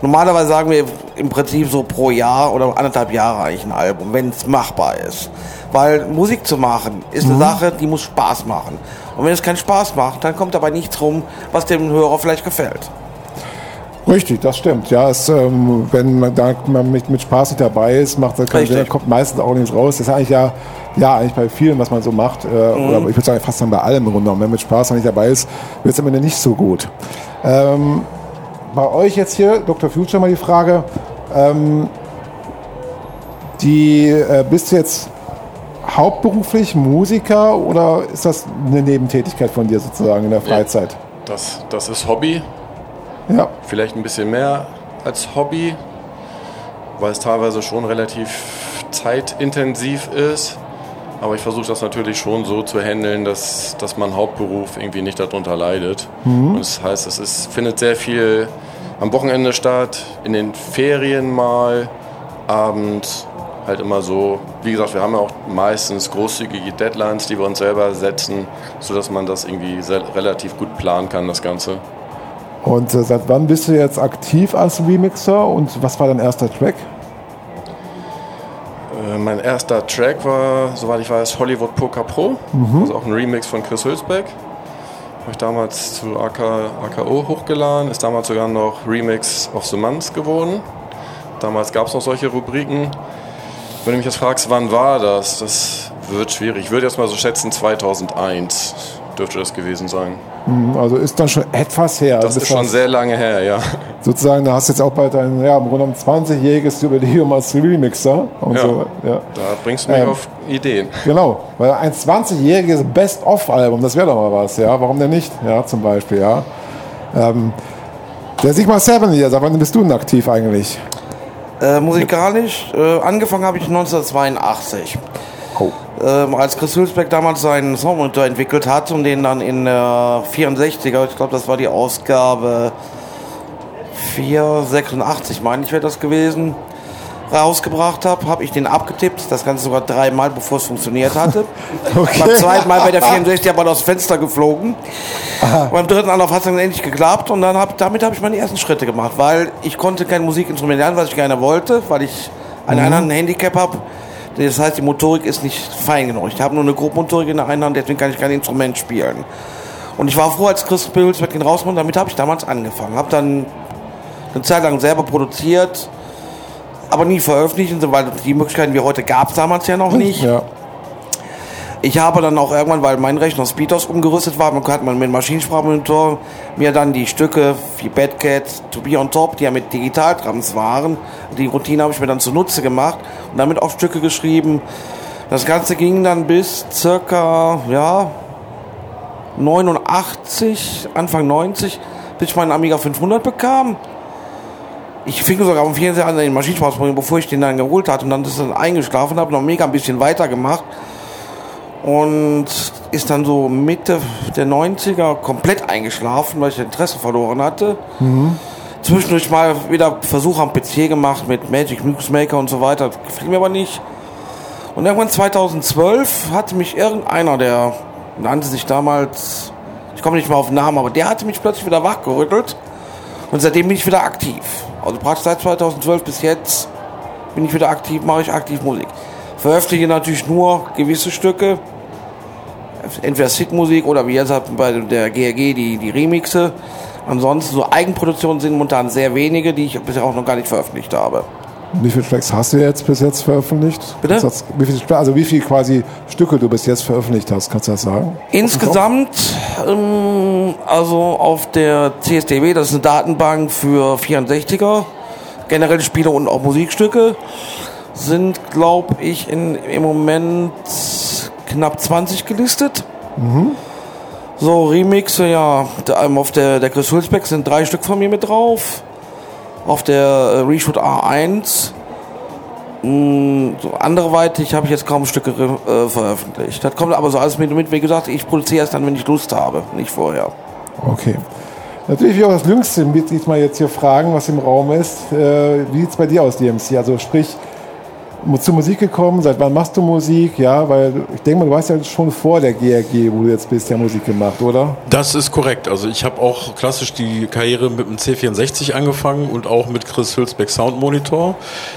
normalerweise sagen wir im Prinzip so pro Jahr oder anderthalb Jahre eigentlich ein Album, wenn es machbar ist. Weil Musik zu machen ist eine Sache, die muss Spaß machen. Und wenn es keinen Spaß macht, dann kommt dabei nichts rum, was dem Hörer vielleicht gefällt. Richtig, das stimmt. Ja, es, ähm, wenn man da man mit, mit Spaß nicht dabei ist, macht das. Sinn, dann kommt meistens auch nichts raus. Das ist eigentlich ja, ja eigentlich bei vielen, was man so macht, äh, Mhm. oder ich würde sagen fast dann bei allem im Grunde genommen. Wenn man mit Spaß noch nicht dabei ist, wird es am Ende nicht so gut. Ähm, bei euch jetzt hier, Dr. Future, mal die Frage, ähm, die, äh, bist du jetzt hauptberuflich Musiker oder ist das eine Nebentätigkeit von dir sozusagen in der Freizeit? Das, das ist Hobby. Ja. Vielleicht ein bisschen mehr als Hobby, weil es teilweise schon relativ zeitintensiv ist. Aber ich versuche das natürlich schon so zu handeln, dass, dass mein Hauptberuf irgendwie nicht darunter leidet. Und das heißt, es ist, findet sehr viel am Wochenende statt, in den Ferien mal, abends halt immer so. Wie gesagt, wir haben ja auch meistens großzügige Deadlines, die wir uns selber setzen, sodass man das irgendwie sehr, relativ gut planen kann, das Ganze. Und äh, seit wann bist du jetzt aktiv als Remixer und was war dein erster Track? Äh, Mein erster Track war, soweit ich weiß, Hollywood Poker Pro. Also auch ein Remix von Chris Hülsbeck. Habe ich damals zu AK, AKO hochgeladen. Ist damals sogar noch Remix of the Month geworden. Damals gab es noch solche Rubriken. Wenn du mich jetzt fragst, wann war das? Das wird schwierig. Ich würde jetzt mal so schätzen 2001. dürfte das gewesen sein. Mhm, Also ist dann schon etwas her. Das Du ist schon sehr lange her, ja. Sozusagen, da hast du jetzt auch bald ein, ja, im Grunde genommen 20-jähriges Jubiläum als Remixer. Und Ja. so, ja. Da bringst du mich Ähm. auf Ideen. Genau, weil ein 20-jähriges Best-of-Album, das wäre doch mal was, ja. Warum denn nicht? Ja, zum Beispiel, ja. Ähm, der Sigmar Seven hier, sag wann bist du denn aktiv eigentlich? Äh, musikalisch, äh, angefangen habe ich 1982. Oh. Ähm, als Chris Hülsbeck damals seinen Soundmonitor entwickelt hat und den dann in der 64er, ich glaube, das war die Ausgabe 486, meine ich, wäre das gewesen, rausgebracht habe, habe ich den abgetippt. Das Ganze sogar dreimal, bevor es funktioniert hatte. Okay. Beim zweiten Mal bei der 64 aber aus dem Fenster geflogen. Beim dritten Anlauf hat es dann endlich geklappt und dann hab, damit habe ich meine ersten Schritte gemacht, weil ich konnte kein Musikinstrument lernen, was ich gerne wollte, weil ich einen Mhm. anderen Handicap habe. Das heißt, die Motorik ist nicht fein genug. Ich habe nur eine Grobmotorik in der einen Hand, deswegen kann ich kein Instrument spielen. Und ich war froh, als Chris Pilsbeck den rausmacht, damit habe ich damals angefangen. Habe dann eine Zeit lang selber produziert, aber nie veröffentlicht, weil die Möglichkeiten wie heute gab es damals ja noch nicht. Ja. Ich habe dann auch irgendwann, weil mein Rechner Speedos umgerüstet war, hat man mit Maschinensprachmonitor mir dann die Stücke wie Bad Cat, To Be On Top, die ja mit Digitaldrams waren, die Routine habe ich mir dann zunutze gemacht und damit auch Stücke geschrieben. Das Ganze ging dann bis circa, ja, 89, Anfang 90, bis ich meinen Amiga 500 bekam. Ich fing sogar am 24 an, den Maschinensprachmonitor, bevor ich den dann geholt hatte und dann ist dann eingeschlafen, habe noch mega ein bisschen weitergemacht und ist dann so Mitte der 90er komplett eingeschlafen, weil ich Interesse verloren hatte. Zwischendurch mal wieder Versuche am PC gemacht mit Magic Mix Maker und so weiter. Das gefiel mir aber nicht. Und irgendwann 2012 hatte mich irgendeiner, der nannte sich damals, ich komme nicht mal auf den Namen, aber der hatte mich plötzlich wieder wachgerüttelt. Und seitdem bin ich wieder aktiv. Also praktisch seit 2012 bis jetzt bin ich wieder aktiv, mache ich aktiv Musik. Veröffentliche natürlich nur gewisse Stücke, entweder Sit-Musik oder wie jetzt halt bei der GRG die, die Remixe. Ansonsten so Eigenproduktionen sind momentan sehr wenige, die ich bisher auch noch gar nicht veröffentlicht habe. Wie viele Tracks hast du jetzt bis jetzt veröffentlicht? Bitte? Wie viele, also wie viele quasi Stücke du bis jetzt veröffentlicht hast, kannst du das sagen? Insgesamt, ähm, also auf der CSTW, das ist eine Datenbank für 64er, generelle Spiele und auch Musikstücke, sind, glaube ich, in, im Moment knapp 20 gelistet. So, Remixe, ja, ähm, auf der, der Chris Hülsbeck sind drei Stück von mir mit drauf. Auf der äh, Reshoot A1 mh, so anderweitig habe ich jetzt kaum Stücke äh, veröffentlicht. Das kommt aber so alles mit, mit, wie gesagt, ich produziere erst dann, wenn ich Lust habe, nicht vorher. Okay. Natürlich will ich auch das Jüngste diesmal jetzt hier fragen, was im Raum ist. Äh, wie sieht es bei dir aus, DMC? Also sprich, zur Musik gekommen, seit wann machst du Musik? Ja, weil ich denke mal, du hast ja schon vor der GRG, wo du jetzt bist, ja Musik gemacht, oder? Das ist korrekt. Also ich habe auch klassisch die Karriere mit dem C64 angefangen und auch mit Chris Hülsbeck Soundmonitor.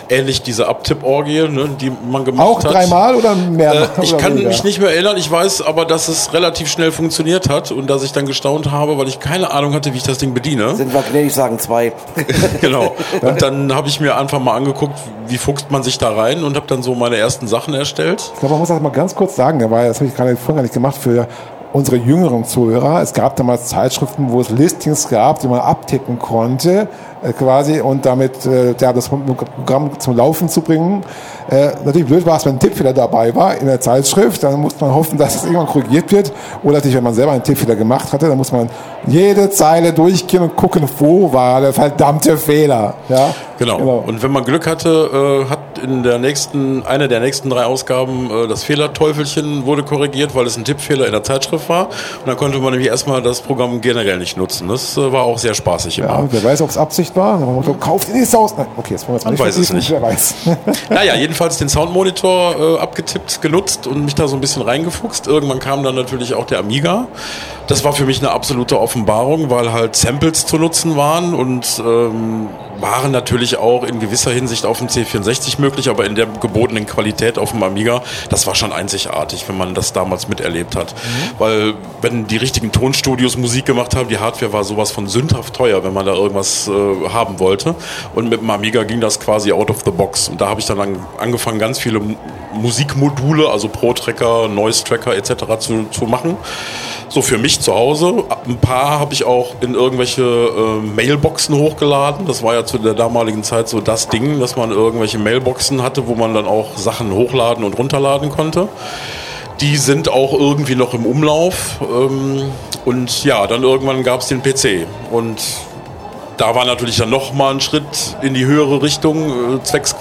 Ähnlich diese Abtipp-Orgie, ne, die man gemacht Auch hat. dreimal oder mehr? Äh, ich oder kann weniger? mich nicht mehr erinnern. Ich weiß aber, dass es relativ schnell funktioniert hat und dass ich dann gestaunt habe, weil ich keine Ahnung hatte, wie ich das Ding bediene. Sind wir gnädig sagen zwei. genau. Und dann habe ich mir einfach mal angeguckt, wie fuchst man sich da rein und habe dann so meine ersten Sachen erstellt. Ich glaube, man muss das mal ganz kurz sagen, war, das habe ich gerade vorhin gar nicht gemacht für unsere jüngeren Zuhörer. Es gab damals Zeitschriften, wo es Listings gab, die man abtippen konnte, äh, quasi, und damit äh, ja, das Programm zum Laufen zu bringen. Äh, natürlich blöd war es, wenn ein Tippfehler dabei war in der Zeitschrift, dann musste man hoffen, dass es irgendwann korrigiert wird. Oder natürlich, wenn man selber einen Tippfehler gemacht hatte, dann muss man jede Zeile durchgehen und gucken, wo war der verdammte Fehler. Ja? Genau. Und wenn man Glück hatte, in der nächsten, eine der nächsten drei Ausgaben äh, das Fehlerteufelchen wurde korrigiert, weil es ein Tippfehler in der Zeitschrift war. Und dann konnte man nämlich erstmal das Programm generell nicht nutzen. Das äh, war auch sehr spaßig immer. Ja, wer weiß, ob es Absicht war. Muss kauft die Haus. Nein, okay, jetzt wollen wir Man weiß es nicht. Wer weiß. Naja, jedenfalls den Soundmonitor äh, abgetippt, genutzt und mich da so ein bisschen reingefuchst. Irgendwann kam dann natürlich auch der Amiga. Das war für mich eine absolute Offenbarung, weil halt Samples zu nutzen waren und ähm, waren natürlich auch in gewisser Hinsicht auf dem C64 möglich, aber in der gebotenen Qualität auf dem Amiga, das war schon einzigartig, wenn man das damals miterlebt hat. Weil wenn die richtigen Tonstudios Musik gemacht haben, die Hardware war sowas von sündhaft teuer, wenn man da irgendwas äh, haben wollte. Und mit dem Amiga ging das quasi out of the box. Und da habe ich dann an, angefangen, ganz viele Musikmodule, also Pro-Tracker, Noise-Tracker etc. Zu, zu machen. So für mich zu Hause. Ein paar habe ich auch in irgendwelche äh, Mailboxen hochgeladen. Das war ja zu der damaligen Zeit so das Ding, dass man irgendwelche Mailboxen hatte, wo man dann auch Sachen hochladen und runterladen konnte. Die sind auch irgendwie noch im Umlauf. Ähm, und ja, dann irgendwann gab es den PC. Und da war natürlich dann nochmal ein Schritt in die höhere Richtung, äh, zwecks.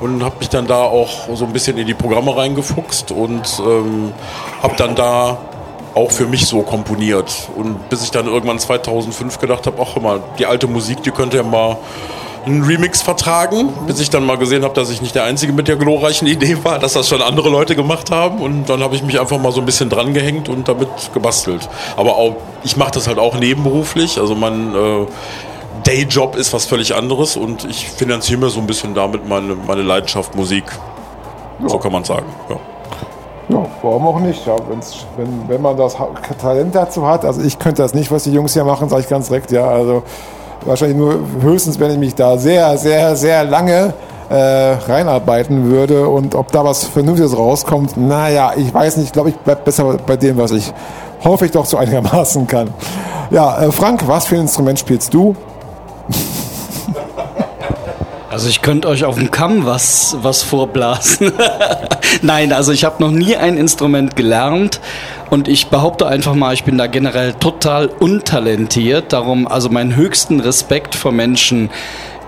Und habe mich dann da auch so ein bisschen in die Programme reingefuchst und ähm, habe dann da auch für mich so komponiert. Und bis ich dann irgendwann 2005 gedacht habe, ach mal, die alte Musik, die könnte ja mal einen Remix vertragen, bis ich dann mal gesehen habe, dass ich nicht der Einzige mit der glorreichen Idee war, dass das schon andere Leute gemacht haben. Und dann habe ich mich einfach mal so ein bisschen dran gehängt und damit gebastelt. Aber auch, ich mache das halt auch nebenberuflich. Also mein äh, Dayjob ist was völlig anderes und ich finanziere mir so ein bisschen damit meine, meine Leidenschaft Musik. Ja. So kann man sagen. Ja. Ja, warum auch nicht? Ja, wenn, wenn man das Talent dazu hat, also ich könnte das nicht, was die Jungs hier machen, sage ich ganz direkt, ja, also wahrscheinlich nur höchstens, wenn ich mich da sehr, sehr, sehr lange äh, reinarbeiten würde und ob da was Vernünftiges rauskommt, naja, ich weiß nicht, ich glaube, ich bleibe besser bei dem, was ich hoffe ich doch so einigermaßen kann. Ja, äh, Frank, was für ein Instrument spielst du? Also ich könnte euch auf dem Kamm was, was vorblasen. Nein, also ich habe noch nie ein Instrument gelernt und ich behaupte einfach mal, ich bin da generell total untalentiert. Darum also meinen höchsten Respekt vor Menschen,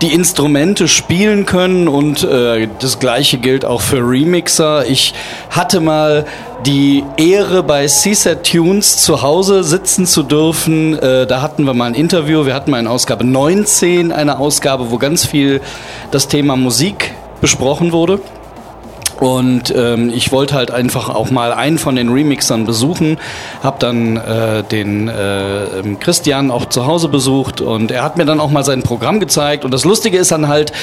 die Instrumente spielen können und äh, das gleiche gilt auch für Remixer. Ich hatte mal die Ehre bei CSET Tunes zu Hause sitzen zu dürfen. Äh, da hatten wir mal ein Interview. Wir hatten mal in Ausgabe 19 eine Ausgabe, wo ganz viel das Thema Musik besprochen wurde. Und ähm, ich wollte halt einfach auch mal einen von den Remixern besuchen, habe dann äh, den äh, ähm, Christian auch zu Hause besucht und er hat mir dann auch mal sein Programm gezeigt. Und das Lustige ist dann halt,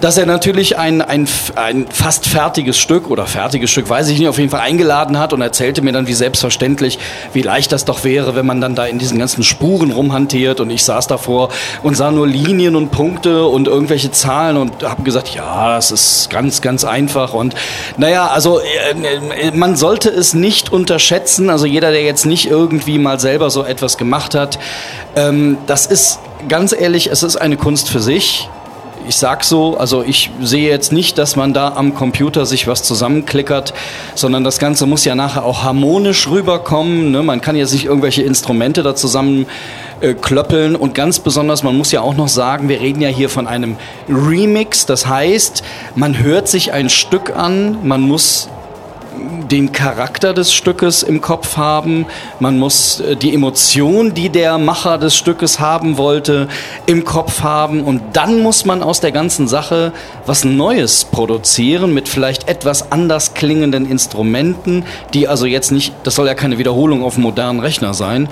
dass er natürlich ein, ein, ein fast fertiges Stück oder fertiges Stück, weiß ich nicht, auf jeden Fall eingeladen hat und erzählte mir dann wie selbstverständlich, wie leicht das doch wäre, wenn man dann da in diesen ganzen Spuren rumhantiert. Und ich saß davor und sah nur Linien und Punkte und irgendwelche Zahlen und habe gesagt, ja, es ist ganz, ganz einfach und naja, also äh, man sollte es nicht unterschätzen. Also jeder, der jetzt nicht irgendwie mal selber so etwas gemacht hat, ähm, das ist ganz ehrlich, es ist eine Kunst für sich ich sag so, also ich sehe jetzt nicht, dass man da am Computer sich was zusammenklickert, sondern das Ganze muss ja nachher auch harmonisch rüberkommen. Ne? Man kann jetzt nicht irgendwelche Instrumente da zusammen äh, klöppeln und ganz besonders, man muss ja auch noch sagen, wir reden ja hier von einem Remix, das heißt, man hört sich ein Stück an, man muss den Charakter des Stückes im Kopf haben, man muss äh, die Emotion, die der Macher des Stückes haben wollte, im Kopf haben. Und dann muss man aus der ganzen Sache was Neues produzieren mit vielleicht etwas anders klingenden Instrumenten, die also jetzt nicht, das soll ja keine Wiederholung auf einem modernen Rechner sein.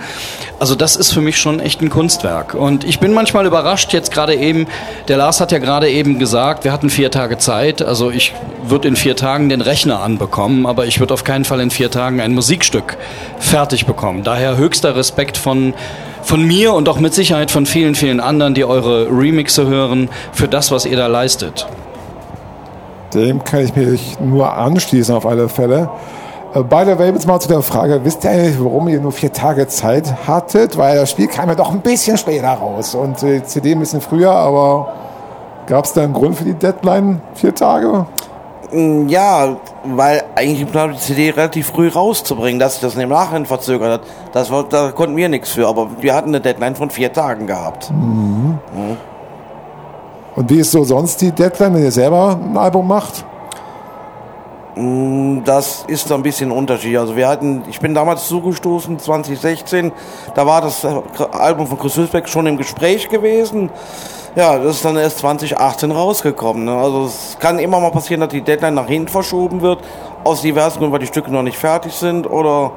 Also das ist für mich schon echt ein Kunstwerk. Und ich bin manchmal überrascht, jetzt gerade eben, der Lars hat ja gerade eben gesagt, wir hatten vier Tage Zeit, also ich würde in vier Tagen den Rechner anbekommen, aber ich würde auf keinen Fall in vier Tagen ein Musikstück fertig bekommen. Daher höchster Respekt von, von mir und auch mit Sicherheit von vielen, vielen anderen, die eure Remixe hören, für das, was ihr da leistet. Dem kann ich mich nur anschließen auf alle Fälle. Äh, by the way, jetzt mal zu der Frage, wisst ihr eigentlich, warum ihr nur vier Tage Zeit hattet? Weil das Spiel kam ja doch ein bisschen später raus und die CD ein bisschen früher, aber gab es da einen Grund für die Deadline, vier Tage? Mm, ja, weil eigentlich geplant die CD relativ früh rauszubringen, dass sich das im Nachhinein verzögert hat. Das war, da konnten wir nichts für, aber wir hatten eine Deadline von vier Tagen gehabt. Mhm. Mhm. Und wie ist so sonst die Deadline, wenn ihr selber ein Album macht? Mm, das ist ein bisschen Unterschied. Also wir hatten, ich bin damals zugestoßen, 2016, da war das Album von Chris Hülsbeck schon im Gespräch gewesen. Ja, das ist dann erst 2018 rausgekommen. Ne? Also es kann immer mal passieren, dass die Deadline nach hinten verschoben wird, aus diversen Gründen, weil die Stücke noch nicht fertig sind oder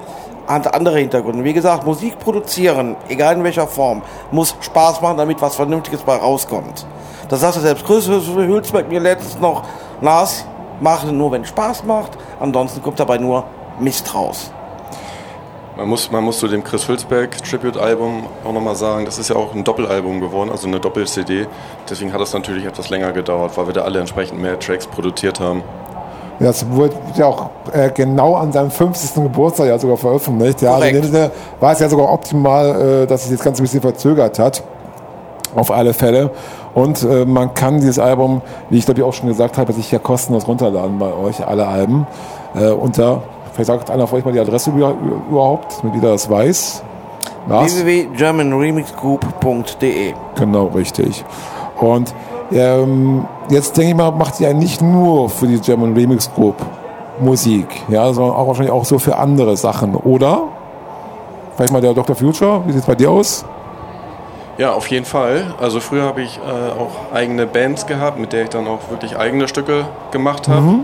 andere Hintergründe. Wie gesagt, Musik produzieren, egal in welcher Form, muss Spaß machen, damit was Vernünftiges bei rauskommt. Das sagte selbst Chris Hülsberg mir letztens noch, Lars, mache nur, wenn Spaß macht, ansonsten kommt dabei nur Mist raus. Man muss, man muss zu dem Chris Hülsberg Tribute-Album auch nochmal sagen, das ist ja auch ein Doppelalbum geworden, also eine Doppel-CD. Deswegen hat es natürlich etwas länger gedauert, weil wir da alle entsprechend mehr Tracks produziert haben. Das wurde ja auch äh, genau an seinem 50. Geburtstag ja sogar veröffentlicht. Ja, also in dem Sinne war es ja sogar optimal, äh, dass sich das Ganze ein bisschen verzögert hat. Auf alle Fälle. Und äh, man kann dieses Album, wie ich glaube ich auch schon gesagt habe, sich ja kostenlos runterladen bei euch, alle Alben. Äh, unter, vielleicht sagt einer von euch mal die Adresse über- überhaupt, damit jeder das weiß. Www.germanremixgroup.de Genau, richtig. Und ähm, jetzt denke ich mal, macht ihr ja nicht nur für die German Remix Group Musik, ja, sondern auch wahrscheinlich auch so für andere Sachen, oder? Vielleicht mal der Dr. Future, wie sieht es bei dir aus? Ja, auf jeden Fall. Also früher habe ich äh, auch eigene Bands gehabt, mit der ich dann auch wirklich eigene Stücke gemacht habe.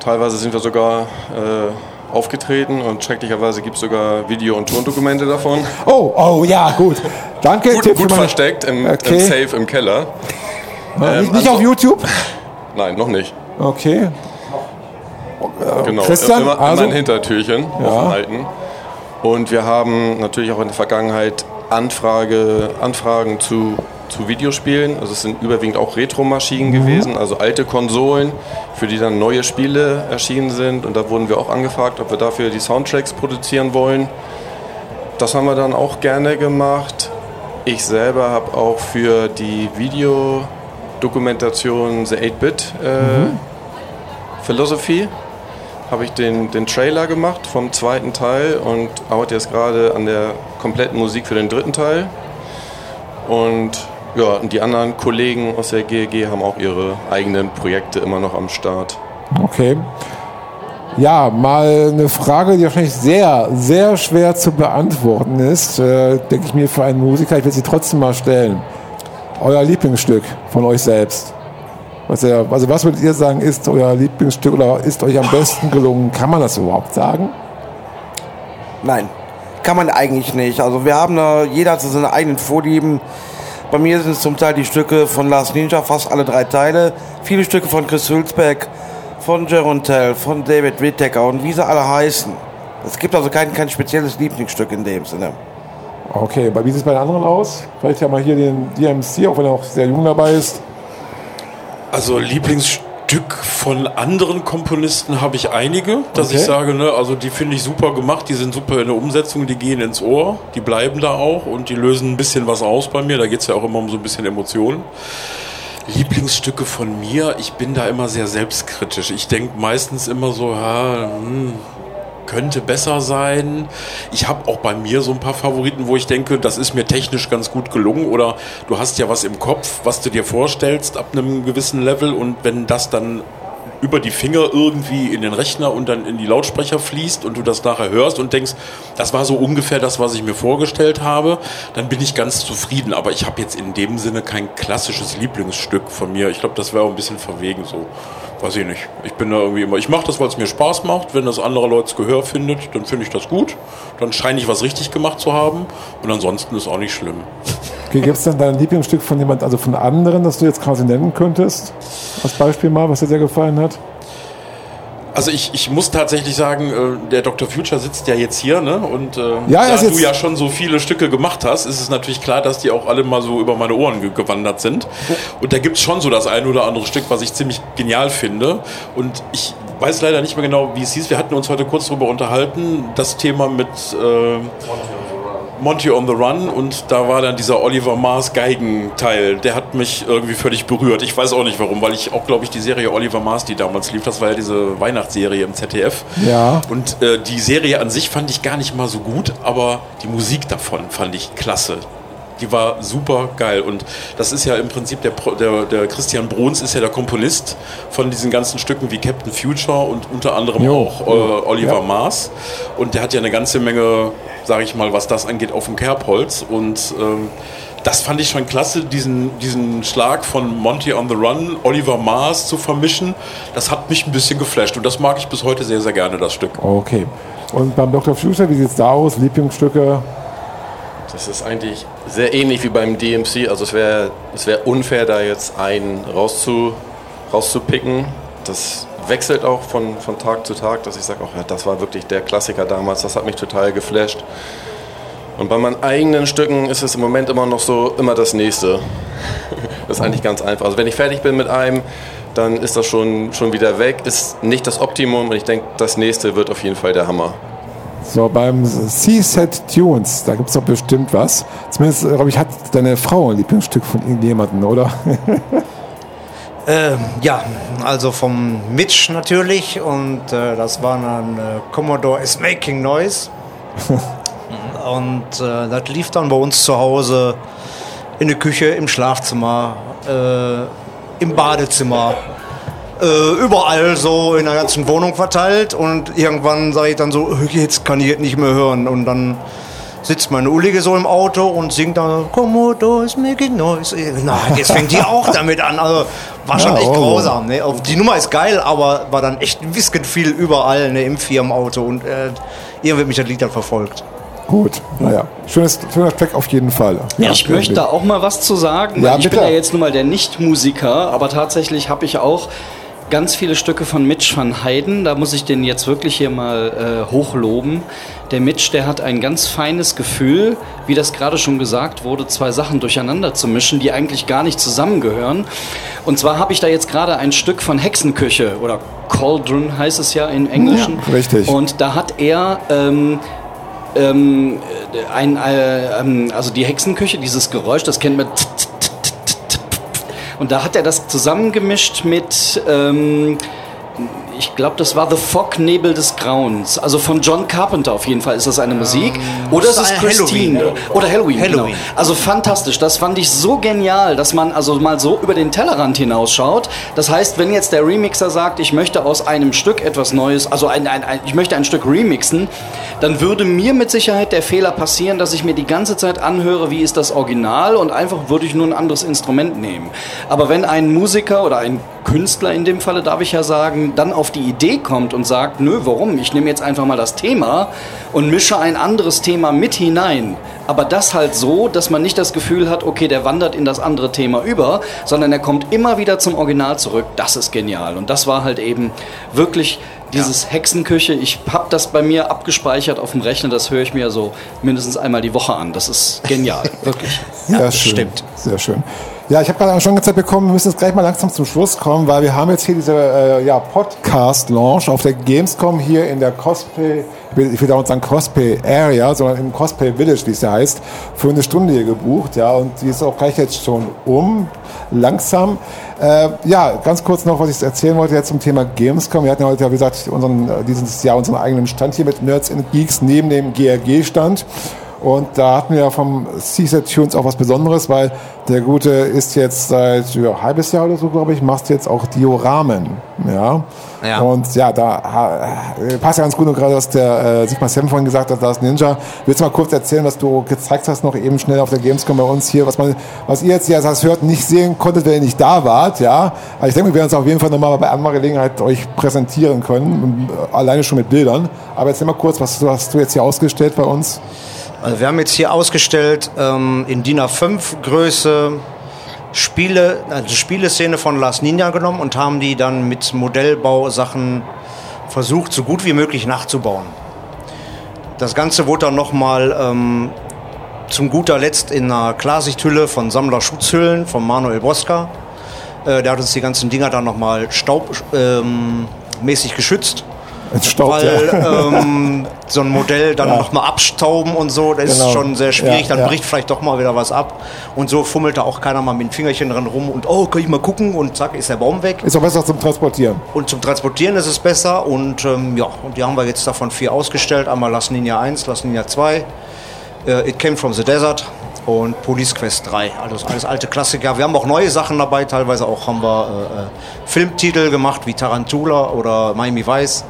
Teilweise sind wir sogar äh, aufgetreten und schrecklicherweise gibt es sogar Video- und Tondokumente davon. Oh, oh ja, gut. Danke. Gut, Tipp gut versteckt im, Okay. im Safe im Keller. Äh, nicht Ähm, nicht auf also- YouTube? Nein, noch nicht. Okay. Genau, Christian, immer, also- immer ein Hintertürchen Ja. offen halten. Und wir haben natürlich auch in der Vergangenheit Anfrage, Anfragen zu, zu Videospielen. Also es sind überwiegend auch Retro-Maschinen gewesen, also alte Konsolen, für die dann neue Spiele erschienen sind. Und da wurden wir auch angefragt, ob wir dafür die Soundtracks produzieren wollen. Das haben wir dann auch gerne gemacht. Ich selber habe auch für die Videodokumentation The 8-Bit äh, Philosophy habe ich den, den Trailer gemacht vom zweiten Teil und arbeite jetzt gerade an der kompletten Musik für den dritten Teil. Und ja, und die anderen Kollegen aus der GEG haben auch ihre eigenen Projekte immer noch am Start. Okay. Ja, mal eine Frage, die wahrscheinlich sehr, sehr schwer zu beantworten ist, äh, denke ich mir für einen Musiker. Ich will sie trotzdem mal stellen. Euer Lieblingsstück von euch selbst. Was also was würdet ihr sagen, ist euer Lieblingsstück oder ist euch am besten gelungen? Kann man das überhaupt sagen? Nein, kann man eigentlich nicht. Also wir haben da, jeder hat so seine eigenen Vorlieben. Bei mir sind es zum Teil die Stücke von Lars Ninja, fast alle drei Teile. Viele Stücke von Chris Hülsbeck, von Jaron Tell, von David Whittaker und wie sie alle heißen. Es gibt also kein, kein spezielles Lieblingsstück in dem Sinne. Okay, aber wie sieht es bei den anderen aus? Vielleicht ja mal hier den DMC, auch wenn er noch sehr jung dabei ist. Also Lieblingsstück von anderen Komponisten habe ich einige, dass Okay. ich sage, ne, also die finde ich super gemacht, die sind super in der Umsetzung, die gehen ins Ohr, die bleiben da auch und die lösen ein bisschen was aus bei mir. Da geht es ja auch immer um so ein bisschen Emotionen. Lieblingsstücke von mir, ich bin da immer sehr selbstkritisch. Ich denke meistens immer so, ja, hm, könnte besser sein. Ich habe auch bei mir so ein paar Favoriten, wo ich denke, das ist mir technisch ganz gut gelungen oder du hast ja was im Kopf, was du dir vorstellst ab einem gewissen Level und wenn das dann über die Finger irgendwie in den Rechner und dann in die Lautsprecher fließt und du das nachher hörst und denkst, das war so ungefähr das, was ich mir vorgestellt habe, dann bin ich ganz zufrieden. Aber ich habe jetzt in dem Sinne kein klassisches Lieblingsstück von mir. Ich glaube, das wäre auch ein bisschen verwegen so. Weiß ich nicht. Ich bin da irgendwie immer, ich mache das, weil es mir Spaß macht. Wenn das andere Leute Gehör findet, dann finde ich das gut. Dann scheine ich was richtig gemacht zu haben. Und ansonsten ist auch nicht schlimm. Okay, gibt es denn dein Lieblingsstück von jemand, also von anderen, das du jetzt quasi nennen könntest? Als Beispiel mal, was dir sehr gefallen hat? Also ich, ich muss tatsächlich sagen, äh, der Dr. Future sitzt ja jetzt hier, ne? Und äh, Ja, da du ja schon so viele Stücke gemacht hast, ist es natürlich klar, dass die auch alle mal so über meine Ohren ge gewandert sind. Und da gibt es schon so das ein oder andere Stück, was ich ziemlich genial finde. Und ich weiß leider nicht mehr genau, wie es hieß. Wir hatten uns heute kurz darüber unterhalten, das Thema mit äh, Monty on the Run und da war dann dieser Oliver Mars Geigenteil, der hat mich irgendwie völlig berührt. Ich weiß auch nicht warum, weil ich auch, glaube ich, die Serie Oliver Mars, die damals lief, das war ja diese Weihnachtsserie im ZDF. Ja. Und äh, die Serie an sich fand ich gar nicht mal so gut, aber die Musik davon fand ich klasse. Die war super geil. Und das ist ja im Prinzip der, der, der Christian Bruns ist ja der Komponist von diesen ganzen Stücken wie Captain Future und unter anderem Jo. auch äh, Oliver Ja. Mars. Und der hat ja eine ganze Menge, sage ich mal, was das angeht, auf dem Kerbholz. Und ähm, das fand ich schon klasse, diesen, diesen Schlag von Monty on the Run, Oliver Mars zu vermischen. Das hat mich ein bisschen geflasht. Und das mag ich bis heute sehr, sehr gerne, das Stück. Okay. Und beim Dr. Future, wie sieht es da aus? Lieblingsstücke? Das ist eigentlich sehr ähnlich wie beim DMC. Also es wäre es wär unfair, da jetzt einen rauszu, rauszupicken. Das wechselt auch von, von Tag zu Tag, dass ich sage, ja, das war wirklich der Klassiker damals. Das hat mich total geflasht. Und bei meinen eigenen Stücken ist es im Moment immer noch so, immer das nächste. Das ist eigentlich ganz einfach. Also wenn ich fertig bin mit einem, dann ist das schon, schon wieder weg. Ist nicht das Optimum und ich denke, das nächste wird auf jeden Fall der Hammer. So, beim C-Set Tunes, da gibt es doch bestimmt was. Zumindest, glaube ich, hat deine Frau ein Lieblingsstück von irgendjemandem, oder? Ähm, ja, also vom Mitch natürlich und äh, das war dann äh, Commodore is Making Noise. und äh, das lief dann bei uns zu Hause in der Küche, im Schlafzimmer, äh, im Badezimmer, äh, überall so in der ganzen Wohnung verteilt und irgendwann sage ich dann so, jetzt kann ich es nicht mehr hören und dann sitzt meine Ullige so im Auto und singt dann Commodore is making noise. Na, jetzt fängt die auch damit an. Also war schon Ja, echt oh. grausam. Ne? Die Nummer ist geil, aber war dann echt ein bisschen viel überall ne? im Firmenauto und äh, irgendwie hat mich das Lied dann verfolgt. Gut, naja. Schönes, schöner Track auf jeden Fall. Ja, ich möchte da auch mal was zu sagen. Ja, ich bitte. bin ja jetzt nun mal der Nicht-Musiker, aber tatsächlich habe ich auch ganz viele Stücke von Mitch van Heiden. Da muss ich den jetzt wirklich hier mal äh, hochloben. Der Mitch, der hat ein ganz feines Gefühl, wie das gerade schon gesagt wurde, zwei Sachen durcheinander zu mischen, die eigentlich gar nicht zusammengehören. Und zwar habe ich da jetzt gerade ein Stück von Hexenküche oder Cauldron heißt es ja im Englischen. Ja, richtig. Und da hat er ähm, ähm, ein, äh, ähm, also die Hexenküche, dieses Geräusch, das kennt man. Und da hat er das zusammengemischt mit, ähm, ich glaube, das war The Fog Nebel des Grauens. Also von John Carpenter auf jeden Fall ist das eine Musik. Oder es ist ist Halloween. Christine. Oder Halloween. Halloween. Genau. Also fantastisch. Das fand ich so genial, dass man also mal so über den Tellerrand hinausschaut. Das heißt, wenn jetzt der Remixer sagt, ich möchte aus einem Stück etwas Neues, also ein, ein, ein, ich möchte ein Stück remixen, dann würde mir mit Sicherheit der Fehler passieren, dass ich mir die ganze Zeit anhöre, wie ist das Original und einfach würde ich nur ein anderes Instrument nehmen. Aber wenn ein Musiker oder ein Künstler in dem Falle, darf ich ja sagen, dann auf die Idee kommt und sagt, nö, warum? Ich nehme jetzt einfach mal das Thema und mische ein anderes Thema mit hinein. Aber das halt so, dass man nicht das Gefühl hat, okay, der wandert in das andere Thema über, sondern er kommt immer wieder zum Original zurück. Das ist genial. Und das war halt eben wirklich dieses Hexenküche. Ich habe das bei mir abgespeichert auf dem Rechner. Das höre ich mir so mindestens einmal die Woche an. Das ist genial, wirklich. Sehr schön. stimmt. Sehr schön. Ja, ich habe gerade schon Zeit bekommen, wir müssen jetzt gleich mal langsam zum Schluss kommen, weil wir haben jetzt hier diese äh, ja, Podcast-Launch auf der Gamescom hier in der Cosplay, ich will, ich will dauernd sagen Cosplay Area, sondern im Cosplay Village, wie es ja heißt, für eine Stunde hier gebucht. Ja, und die ist auch gleich jetzt schon um, langsam. Äh, ja, ganz kurz noch, was ich erzählen wollte jetzt zum Thema Gamescom. Wir hatten ja heute, wie gesagt, unseren, äh, dieses Jahr unseren eigenen Stand hier mit Nerds and Geeks neben dem GRG-Stand. Und da hatten wir ja vom Caesar Tunes auch was Besonderes, weil der Gute ist jetzt seit ja, ein halbes Jahr oder so, glaube ich, machst jetzt auch Dioramen. Ja. Ja. Und ja, da äh, passt ja ganz gut, und gerade was der äh, Sigmar Sam vorhin gesagt hat, da ist Ninja. Willst du mal kurz erzählen, was du gezeigt hast, noch eben schnell auf der Gamescom bei uns hier, was man, was ihr jetzt hier, das hört, nicht sehen konntet, wenn ihr nicht da wart, ja. Aber ich denke, wir werden uns auf jeden Fall nochmal bei anderer Gelegenheit euch präsentieren können, alleine schon mit Bildern. Aber erzähl mal kurz, was hast du jetzt hier ausgestellt bei uns? Also wir haben jetzt hier ausgestellt ähm, in DIN A5 Größe Spiele, also Spieleszene von Last Ninja genommen und haben die dann mit Modellbausachen versucht, so gut wie möglich nachzubauen. Das Ganze wurde dann nochmal ähm, zum guter Letzt in einer Klarsichthülle von Sammler Schutzhüllen von Manuel Bosca. Äh, der hat uns die ganzen Dinger dann nochmal staubmäßig ähm, geschützt Entstaubt, weil ja. ähm, so ein Modell dann Ja. nochmal abstauben und so, das Genau. ist schon sehr schwierig. Ja, dann ja. bricht vielleicht doch mal wieder was ab. Und so fummelt da auch keiner mal mit dem Fingerchen dran rum und oh, kann ich mal gucken und zack, ist der Baum weg. Ist auch besser zum Transportieren. Und zum Transportieren ist es besser. Und ähm, ja, und die haben wir jetzt davon vier ausgestellt. Einmal Las Ninja 1, Las Ninja 2, äh, It Came From The Desert und Police Quest 3. Also alles alte Klassiker. Wir haben auch neue Sachen dabei. Teilweise auch haben wir äh, äh, Filmtitel gemacht wie Tarantula oder Miami Vice.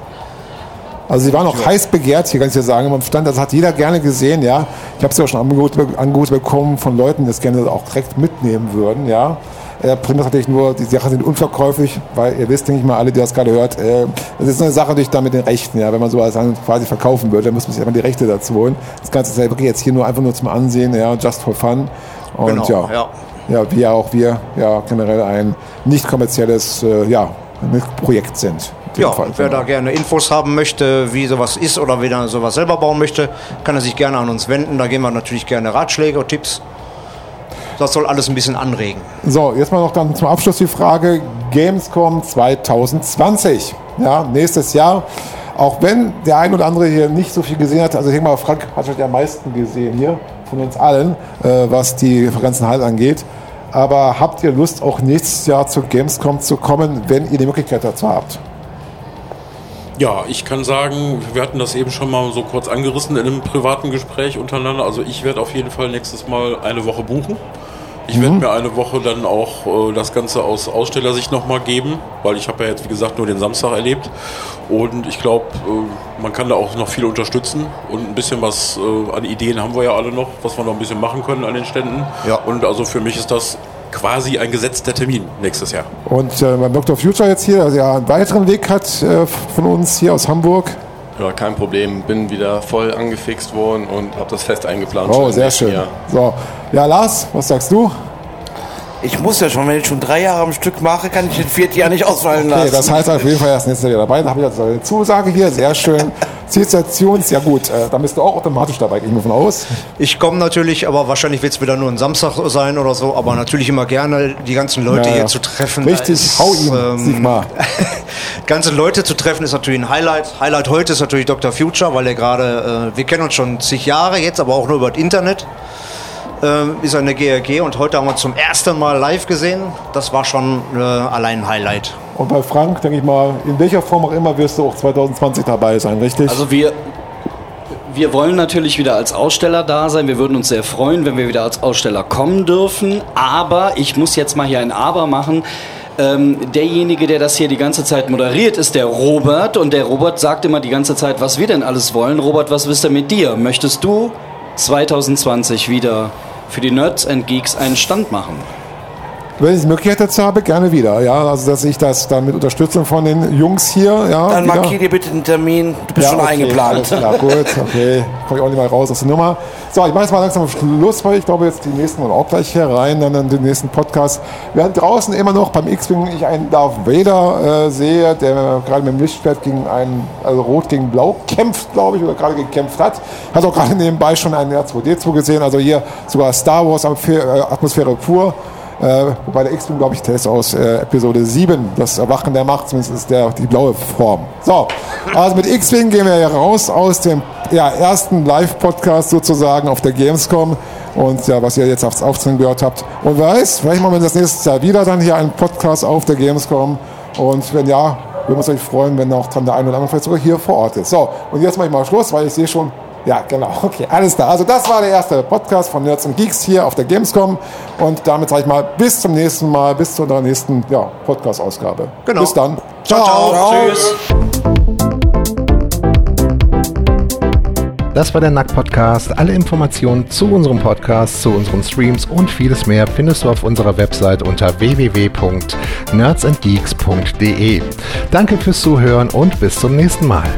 Also sie waren auch heiß begehrt, hier kann ich dir sagen, am Stand. Das hat jeder gerne gesehen, ja. Ich habe es ja auch schon Angebote, Angebote bekommen von Leuten, die das gerne auch direkt mitnehmen würden, ja. Äh, ist natürlich nur, die Sachen sind unverkäuflich, weil ihr wisst, denke ich mal, alle, die das gerade hört, äh, das ist eine Sache natürlich dann mit den Rechten, ja. Wenn man sowas dann quasi verkaufen würde, dann muss man sich einfach die Rechte dazu holen. Das Ganze ist ja wirklich jetzt hier nur einfach nur zum Ansehen, ja, just for fun. Und Genau, ja, ja. ja, wie ja auch wir ja generell ein nicht kommerzielles äh, ja, Projekt sind. Dem Ja, Fall, und wer genau. da gerne Infos haben möchte, wie sowas ist oder wie er sowas selber bauen möchte, kann er sich gerne an uns wenden. Da geben wir natürlich gerne Ratschläge und Tipps. das soll alles ein bisschen anregen. So, jetzt mal noch dann zum Abschluss die Frage Gamescom 2020. Ja, nächstes Jahr. Auch wenn der ein oder andere hier nicht so viel gesehen hat, also ich denke mal, Frank hat schon am meisten gesehen hier von uns allen, äh, was die ganzen Hallen angeht. Aber habt ihr Lust, auch nächstes Jahr zur Gamescom zu kommen, wenn ihr die Möglichkeit dazu habt? Ja, ich kann sagen, wir hatten das eben schon mal so kurz angerissen in einem privaten Gespräch untereinander. Also ich werde auf jeden Fall nächstes Mal eine Woche buchen. Ich werde mir eine Woche dann auch äh, das Ganze aus Ausstellersicht nochmal geben, weil ich habe ja jetzt, wie gesagt, nur den Samstag erlebt. Und ich glaube, äh, man kann da auch noch viel unterstützen. Und ein bisschen was äh, an Ideen haben wir ja alle noch, was wir noch ein bisschen machen können an den Ständen. Ja. Und also für mich ist das quasi ein gesetzter Termin nächstes Jahr. Und äh, beim Dr. Future jetzt hier, also ja einen weiteren Weg hat äh, von uns hier aus Hamburg. Ja, kein Problem. Bin wieder voll angefixt worden und habe das fest eingeplant. Oh, sehr schön. Jahr. So, ja, Lars, was sagst du? Ich muss ja schon, wenn ich schon drei Jahre am Stück mache, kann ich den vierten Jahr nicht ausfallen lassen. Okay, das heißt auf jeden Fall erst nächstes Jahr wieder dabei. Dann habe ich also eine Zusage hier, sehr schön. Zielstation, ja gut, äh, da bist du auch automatisch dabei, gehe ich von aus. Ich komme natürlich, aber wahrscheinlich wird es wieder nur ein Samstag sein oder so, aber natürlich immer gerne die ganzen Leute Ja, hier zu treffen. Richtig, ist, hau ihm, ähm, Sigmar. ganze Leute zu treffen ist natürlich ein Highlight. Highlight heute ist natürlich Dr. Future, weil er gerade, äh, wir kennen uns schon zig Jahre jetzt, aber auch nur über das Internet. Ähm, ist er in der GRG und heute haben wir zum ersten Mal live gesehen. Das war schon äh, allein ein Highlight. Und bei Frank, denke ich mal, in welcher Form auch immer wirst du auch 2020 dabei sein, richtig? Also wir, wir wollen natürlich wieder als Aussteller da sein. Wir würden uns sehr freuen, wenn wir wieder als Aussteller kommen dürfen. Aber ich muss jetzt mal hier ein Aber machen. Ähm, derjenige, der das hier die ganze Zeit moderiert, ist der Robert. Und der Robert sagt immer die ganze Zeit, was wir denn alles wollen. Robert, was wisst ihr mit dir? Möchtest du 2020 wieder für die Nerds and Geeks einen Stand machen? Wenn ich die Möglichkeit dazu habe, gerne wieder. Ja, also dass ich das dann mit Unterstützung von den Jungs hier, ja. Dann wieder- markier dir bitte den Termin. Du bist ja, schon okay, eingeplant. Klar, gut, okay. Komme ich auch nicht mal raus aus der Nummer. So, ich mache jetzt mal langsam am Schluss, weil ich glaube, jetzt die nächsten wollen auch gleich hier rein, dann in den nächsten Podcast. Während draußen immer noch beim X-Wing ich einen Darth Vader äh, sehe, der gerade mit dem Lichtschwert gegen einen, also Rot gegen Blau kämpft, glaube ich, oder gerade gekämpft hat. Hat auch gerade nebenbei schon einen R2D2 gesehen, also hier sogar Star Wars äh, Atmosphäre pur. Äh, wobei der X-Wing, glaube ich, der ist aus äh, Episode 7, das Erwachen der Macht, zumindest ist der die blaue Form. So, also mit X-Wing gehen wir hier raus aus dem ja, ersten Live-Podcast sozusagen auf der Gamescom. Und ja, was ihr jetzt aufs Aufzeigen gehört habt. Und wer weiß, vielleicht machen wir das nächste Jahr wieder dann hier einen Podcast auf der Gamescom. Und wenn ja, würden wir uns natürlich freuen, wenn auch dann der eine oder andere vielleicht sogar hier vor Ort ist. So, und jetzt mache ich mal Schluss, weil ich sehe schon, ja, genau. Okay, alles klar. Also das war der erste Podcast von Nerds und Geeks hier auf der Gamescom. Und damit sage ich mal bis zum nächsten Mal, bis zu unserer nächsten ja, Podcast-Ausgabe. Genau. Bis dann. Ciao, ciao. Tschüss. Das war der Nack Podcast. Alle Informationen zu unserem Podcast, zu unseren Streams und vieles mehr findest du auf unserer Website unter www.nerdsandgeeks.de. Danke fürs Zuhören und bis zum nächsten Mal.